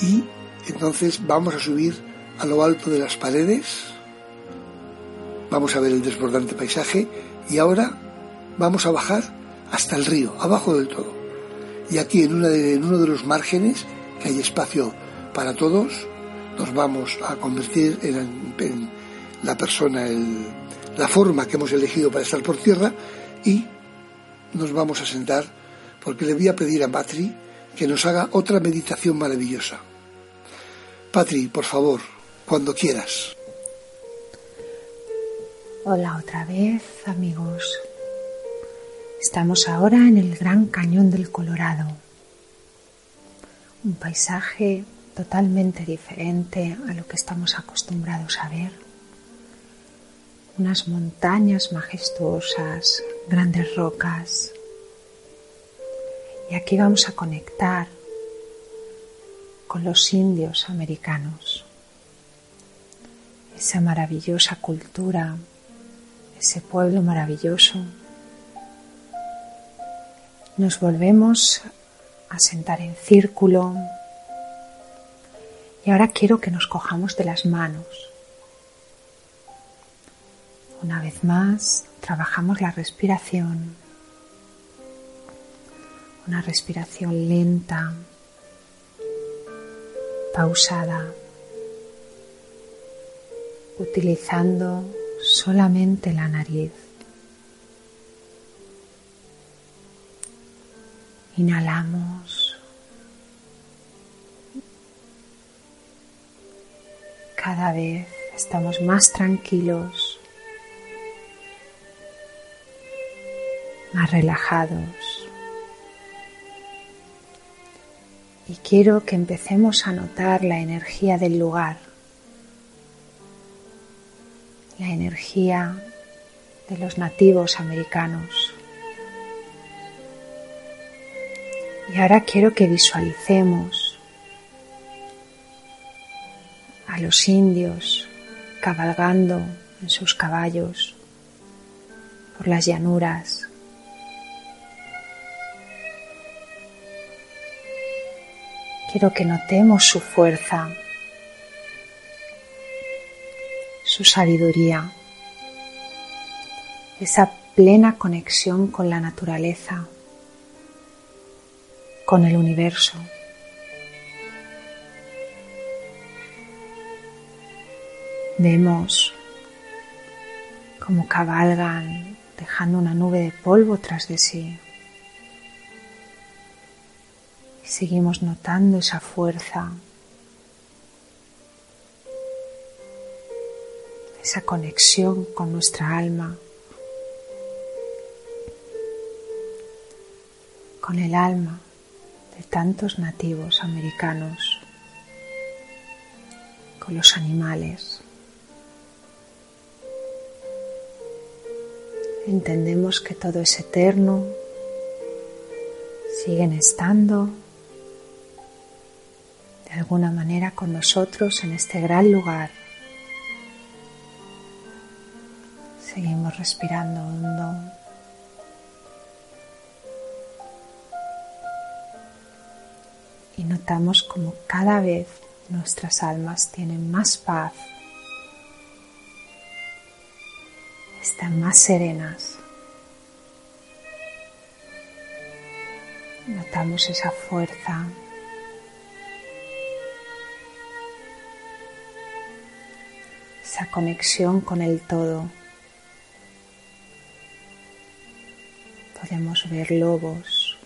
y entonces vamos a subir a lo alto de las paredes, vamos a ver el desbordante paisaje y ahora vamos a bajar hasta el río, abajo del todo. Y aquí en, una en uno de los márgenes, que hay espacio para todos, nos vamos a convertir en, la persona, la forma que hemos elegido para estar por tierra y nos vamos a sentar porque le voy a pedir a Patri que nos haga otra meditación maravillosa. Patri, por favor, cuando quieras. Hola otra vez, amigos. Estamos ahora en el Gran Cañón del Colorado. Un paisaje totalmente diferente a lo que estamos acostumbrados a ver. Unas montañas majestuosas, grandes rocas. Y aquí vamos a conectar con los indios americanos. Esa maravillosa cultura, ese pueblo maravilloso. Nos volvemos a sentar en círculo, y ahora quiero que nos cojamos de las manos. Una vez más, trabajamos la respiración. Una respiración lenta, pausada, utilizando solamente la nariz. Inhalamos. Cada vez estamos más tranquilos, más relajados. Y quiero que empecemos a notar la energía del lugar, la energía de los nativos americanos. Y ahora quiero que visualicemos a los indios cabalgando en sus caballos por las llanuras. Quiero que notemos su fuerza, su sabiduría, esa plena conexión con la naturaleza, con el universo. Vemos cómo cabalgan dejando una nube de polvo tras de sí. Seguimos notando esa fuerza, esa conexión con nuestra alma, con el alma de tantos nativos americanos, con los animales. Entendemos que todo es eterno, siguen estando alguna manera con nosotros en este gran lugar. Seguimos respirando hondo. Y notamos como cada vez nuestras almas tienen más paz están más serenas. Notamos esa fuerza. Esa conexión con el todo. Podemos ver lobos.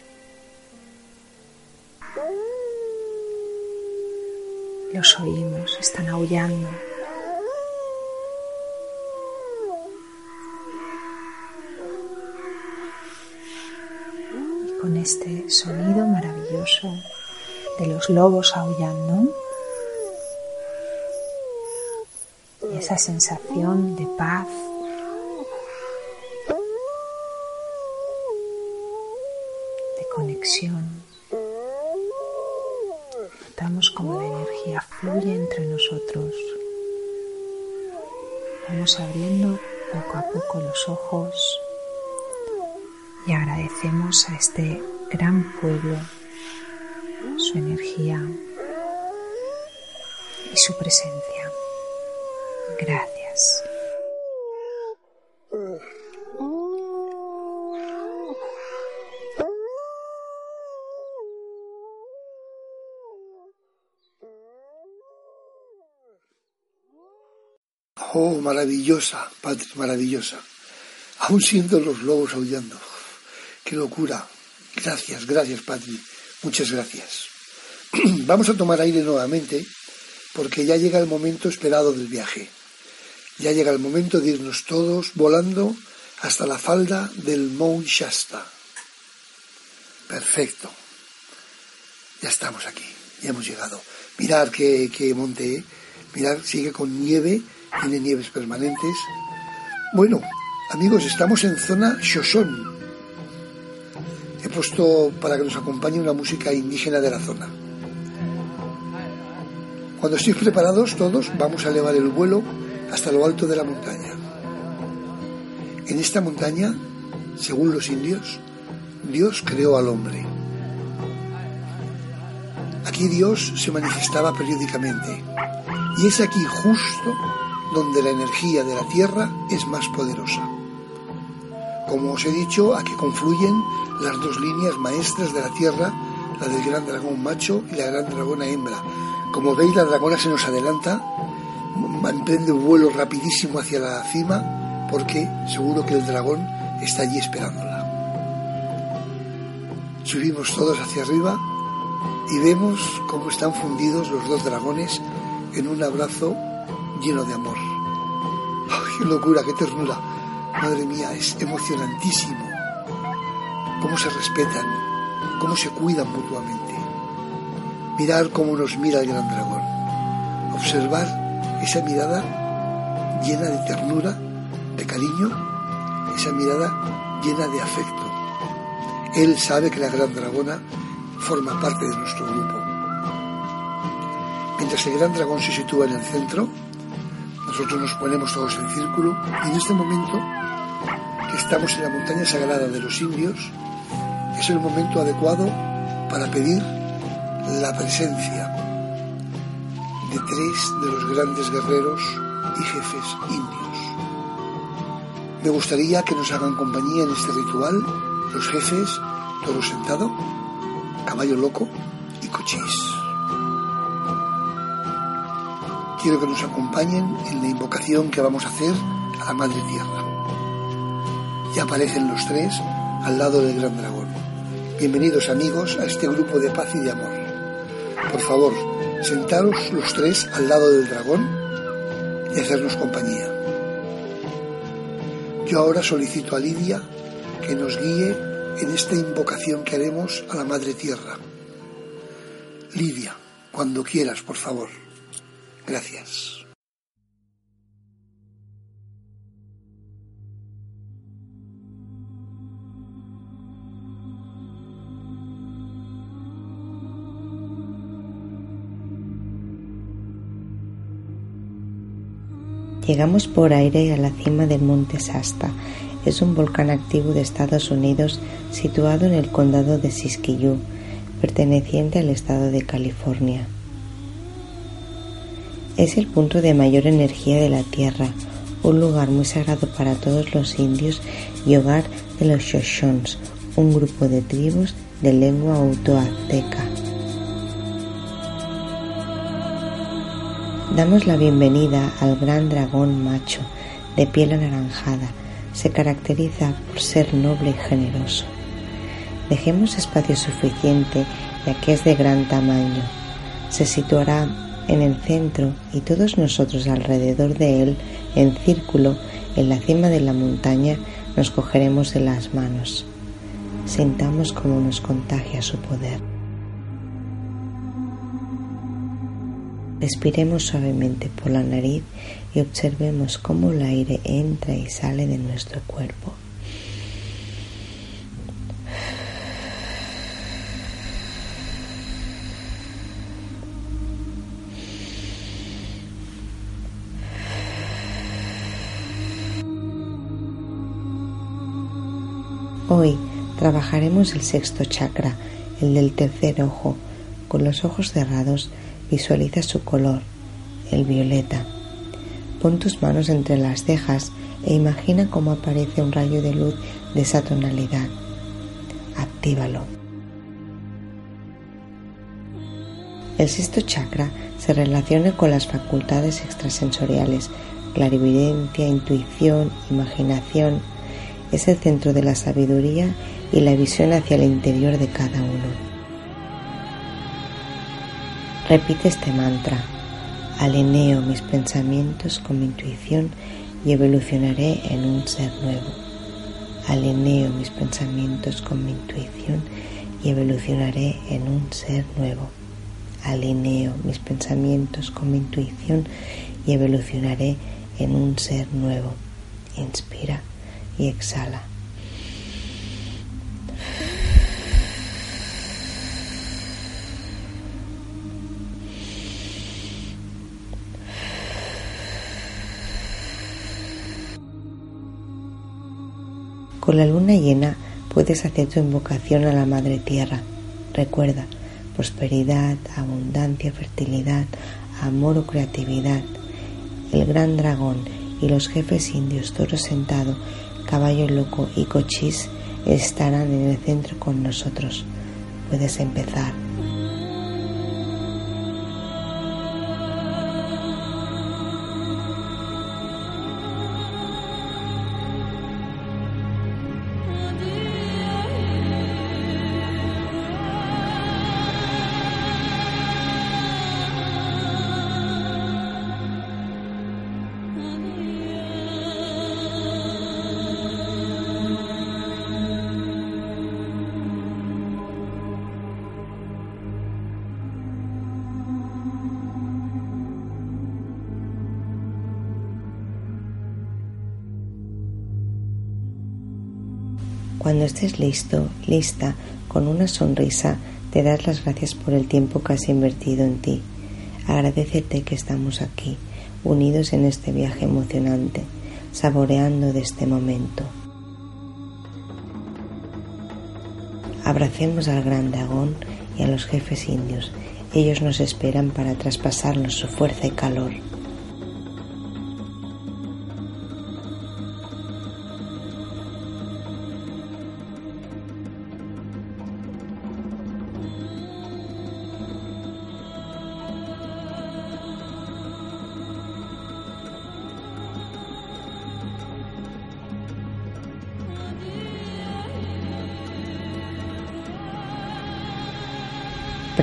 Los oímos, están aullando. con este sonido maravilloso de los lobos aullando y esa sensación de paz. de conexión. Notamos como la energía fluye entre nosotros. Vamos abriendo poco a poco los ojos y agradecemos a este gran pueblo su energía y su presencia. Gracias. Oh, maravillosa, Patrick, maravillosa. Aún siento los lobos aullando. Qué locura. Gracias, gracias, Patri. Muchas gracias. [CLEARS THROAT] Vamos a tomar aire nuevamente porque ya llega el momento esperado del viaje. Ya llega el momento de irnos todos volando hasta la falda del Mount Shasta. Perfecto. Ya estamos aquí, ya hemos llegado. Mirar qué, qué monte, ¿eh? mirar, sigue con nieve, tiene nieves permanentes. Bueno, amigos, estamos en zona Shoshone, he puesto para que nos acompañe una música indígena de la zona. Cuando estéis preparados todos, vamos a elevar el vuelo hasta lo alto de la montaña. En esta montaña, según los indios, Dios creó al hombre. Aquí Dios se manifestaba periódicamente y es aquí justo donde la energía de la tierra es más poderosa. Como os he dicho, aquí confluyen las dos líneas maestras de la Tierra, la del gran dragón macho y la gran dragona hembra. Como veis, la dragona se nos adelanta, emprende un vuelo rapidísimo hacia la cima, porque seguro que el dragón está allí esperándola. Subimos todos hacia arriba y vemos cómo están fundidos los dos dragones en un abrazo lleno de amor. [LAUGHS] ¡Qué locura, qué ternura! Madre mía, es emocionantísimo cómo se respetan, cómo se cuidan mutuamente. Mirar cómo nos mira el gran dragón. Observar esa mirada llena de ternura, de cariño, esa mirada llena de afecto. Él sabe que la gran dragona forma parte de nuestro grupo. Mientras el gran dragón se sitúa en el centro, nosotros nos ponemos todos en círculo y en este momento que estamos en la montaña sagrada de los indios, es el momento adecuado para pedir la presencia tres de los grandes guerreros y jefes indios. Me gustaría que nos hagan compañía en este ritual los jefes Toro Sentado, Caballo Loco y Cochís. quiero que nos acompañen en la invocación que vamos a hacer a la Madre Tierra. Ya aparecen los tres al lado del gran dragón. Bienvenidos amigos a este grupo de paz y de amor. Por favor, sentaros los tres al lado del dragón y hacernos compañía. Yo ahora solicito a Lidia que nos guíe en esta invocación que haremos a la Madre Tierra. Lidia, cuando quieras, por favor. Gracias. Llegamos por aire a la cima del monte Sasta. Es un volcán activo de Estados Unidos situado en el condado de Siskiyou, perteneciente al estado de California. Es el punto de mayor energía de la Tierra, un lugar muy sagrado para todos los indios y hogar de los Shoshons, un grupo de tribus de lengua autoazteca. Damos la bienvenida al gran dragón macho de piel anaranjada. Se caracteriza por ser noble y generoso. Dejemos espacio suficiente ya que es de gran tamaño. Se situará en el centro y todos nosotros alrededor de él, en círculo, en la cima de la montaña, nos cogeremos de las manos. Sintamos cómo nos contagia su poder. Respiremos suavemente por la nariz y observemos cómo el aire entra y sale de nuestro cuerpo. Hoy trabajaremos el sexto chakra, el del tercer ojo. Con los ojos cerrados Visualiza su color, el violeta. Pon tus manos entre las cejas e imagina cómo aparece un rayo de luz de esa tonalidad. Actívalo. El sexto chakra se relaciona con las facultades extrasensoriales, clarividencia, intuición, imaginación. Es el centro de la sabiduría y la visión hacia el interior de cada uno. Repite este mantra. Alineo mis pensamientos con mi intuición y evolucionaré en un ser nuevo. Alineo mis pensamientos con mi intuición y evolucionaré en un ser nuevo. Alineo mis pensamientos con mi intuición y evolucionaré en un ser nuevo. Inspira y exhala. Con la luna llena puedes hacer tu invocación a la Madre Tierra. Recuerda, prosperidad, abundancia, fertilidad, amor o creatividad. El gran dragón y los jefes indios Toro Sentado, Caballo Loco y Cochís estarán en el centro con nosotros. Puedes empezar. Estés listo, lista, con una sonrisa, te das las gracias por el tiempo que has invertido en ti. Agradecete que estamos aquí, unidos en este viaje emocionante, saboreando de este momento. Abracemos al gran dragón y a los jefes indios. Ellos nos esperan para traspasarnos su fuerza y calor.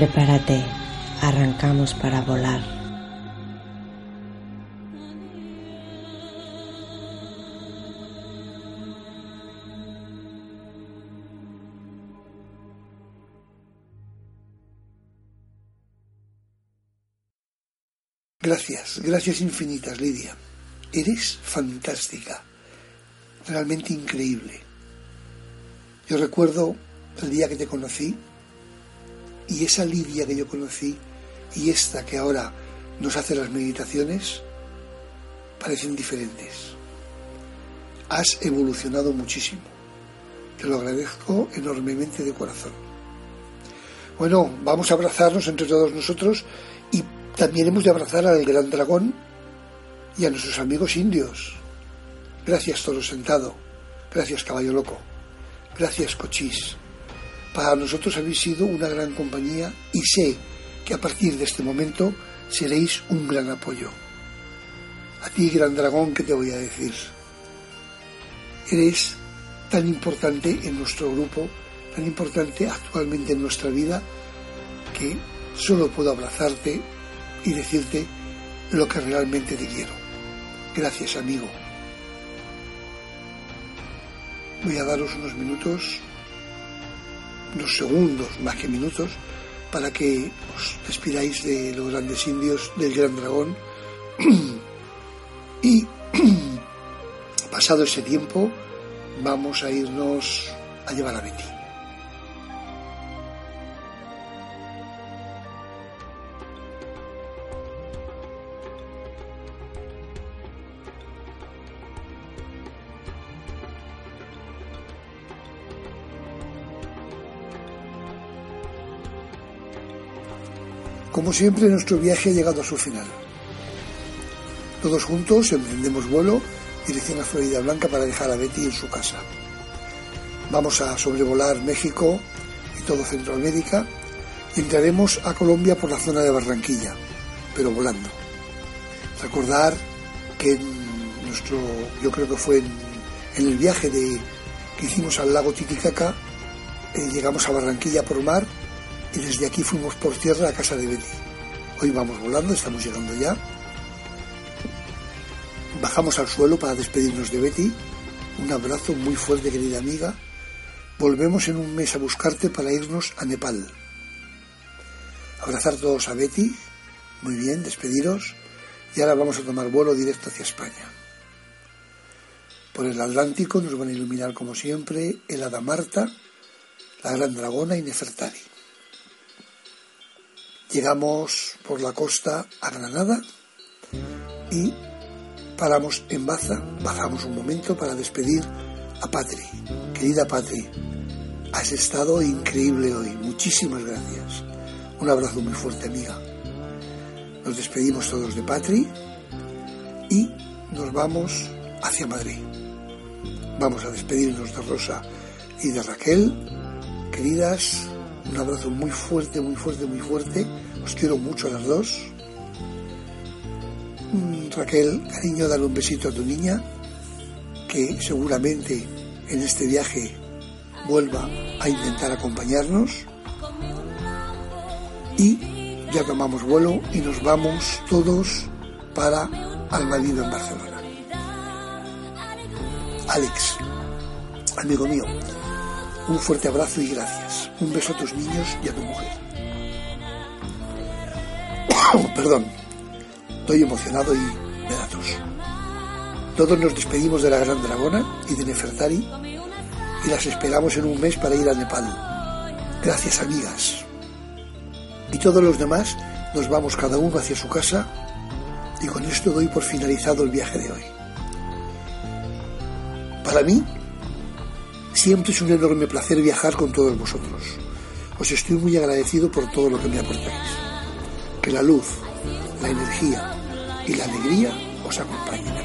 Prepárate, arrancamos para volar. Gracias, gracias infinitas, Lidia. Eres fantástica, realmente increíble. Yo recuerdo el día que te conocí y esa Lidia que yo conocí y esta que ahora nos hace las meditaciones parecen diferentes. Has evolucionado muchísimo. Te lo agradezco enormemente de corazón. Bueno, vamos a abrazarnos entre todos nosotros y también hemos de abrazar al gran dragón y a nuestros amigos indios. Gracias, Toro Sentado. Gracias, Caballo Loco. Gracias, Cochís. Para nosotros habéis sido una gran compañía y sé que a partir de este momento seréis un gran apoyo. A ti, gran dragón, ¿qué te voy a decir? Eres tan importante en nuestro grupo, tan importante actualmente en nuestra vida, que solo puedo abrazarte y decirte lo que realmente te quiero. Gracias, amigo. Voy a daros unos minutos, unos segundos más que minutos, para que os despidáis de los grandes indios del gran dragón. [CLEARS THROAT] y [CLEARS THROAT] pasado ese tiempo, vamos a irnos a llevar a Betty. Como siempre, nuestro viaje ha llegado a su final. Todos juntos emprendemos vuelo dirección a Florida Blanca para dejar a Betty en su casa. Vamos a sobrevolar México y todo Centroamérica y entraremos a Colombia por la zona de Barranquilla, pero volando. Recordar que en nuestro, yo creo que fue en, el viaje de, que hicimos al lago Titicaca, eh, llegamos a Barranquilla por mar y desde aquí fuimos por tierra a casa de Betty. Hoy vamos volando, estamos llegando ya. Bajamos al suelo para despedirnos de Betty. Un abrazo muy fuerte, querida amiga. Volvemos en un mes a buscarte para irnos a Nepal. Abrazar todos a Betty. Muy bien, despediros. Y ahora vamos a tomar vuelo directo hacia España. Por el Atlántico nos van a iluminar como siempre el Hada Marta, la Gran Dragona y Nefertari. Llegamos por la costa a Granada y paramos en Baza, bajamos un momento para despedir a Patri. Querida Patri, has estado increíble hoy, muchísimas gracias. Un abrazo muy fuerte, amiga. Nos despedimos todos de Patri y nos vamos hacia Madrid. Vamos a despedirnos de Rosa y de Raquel. Queridas, un abrazo muy fuerte, muy fuerte, muy fuerte. Os quiero mucho a las dos. Mm, Raquel, cariño, dale un besito a tu niña, que seguramente en este viaje vuelva a intentar acompañarnos. Y ya tomamos vuelo y nos vamos todos para Almalido en Barcelona. Alex, amigo mío, un fuerte abrazo y gracias. Un beso a tus niños y a tu mujer. [COUGHS] Perdón, estoy emocionado y me da tos. Todos nos despedimos de la Gran Dragona y de Nefertari y las esperamos en un mes para ir a Nepal. Gracias, amigas. Y todos los demás nos vamos cada uno hacia su casa y con esto doy por finalizado el viaje de hoy. Para mí, Siempre es un enorme placer viajar con todos vosotros. Os estoy muy agradecido por todo lo que me aportáis. Que la luz, la energía y la alegría os acompañen.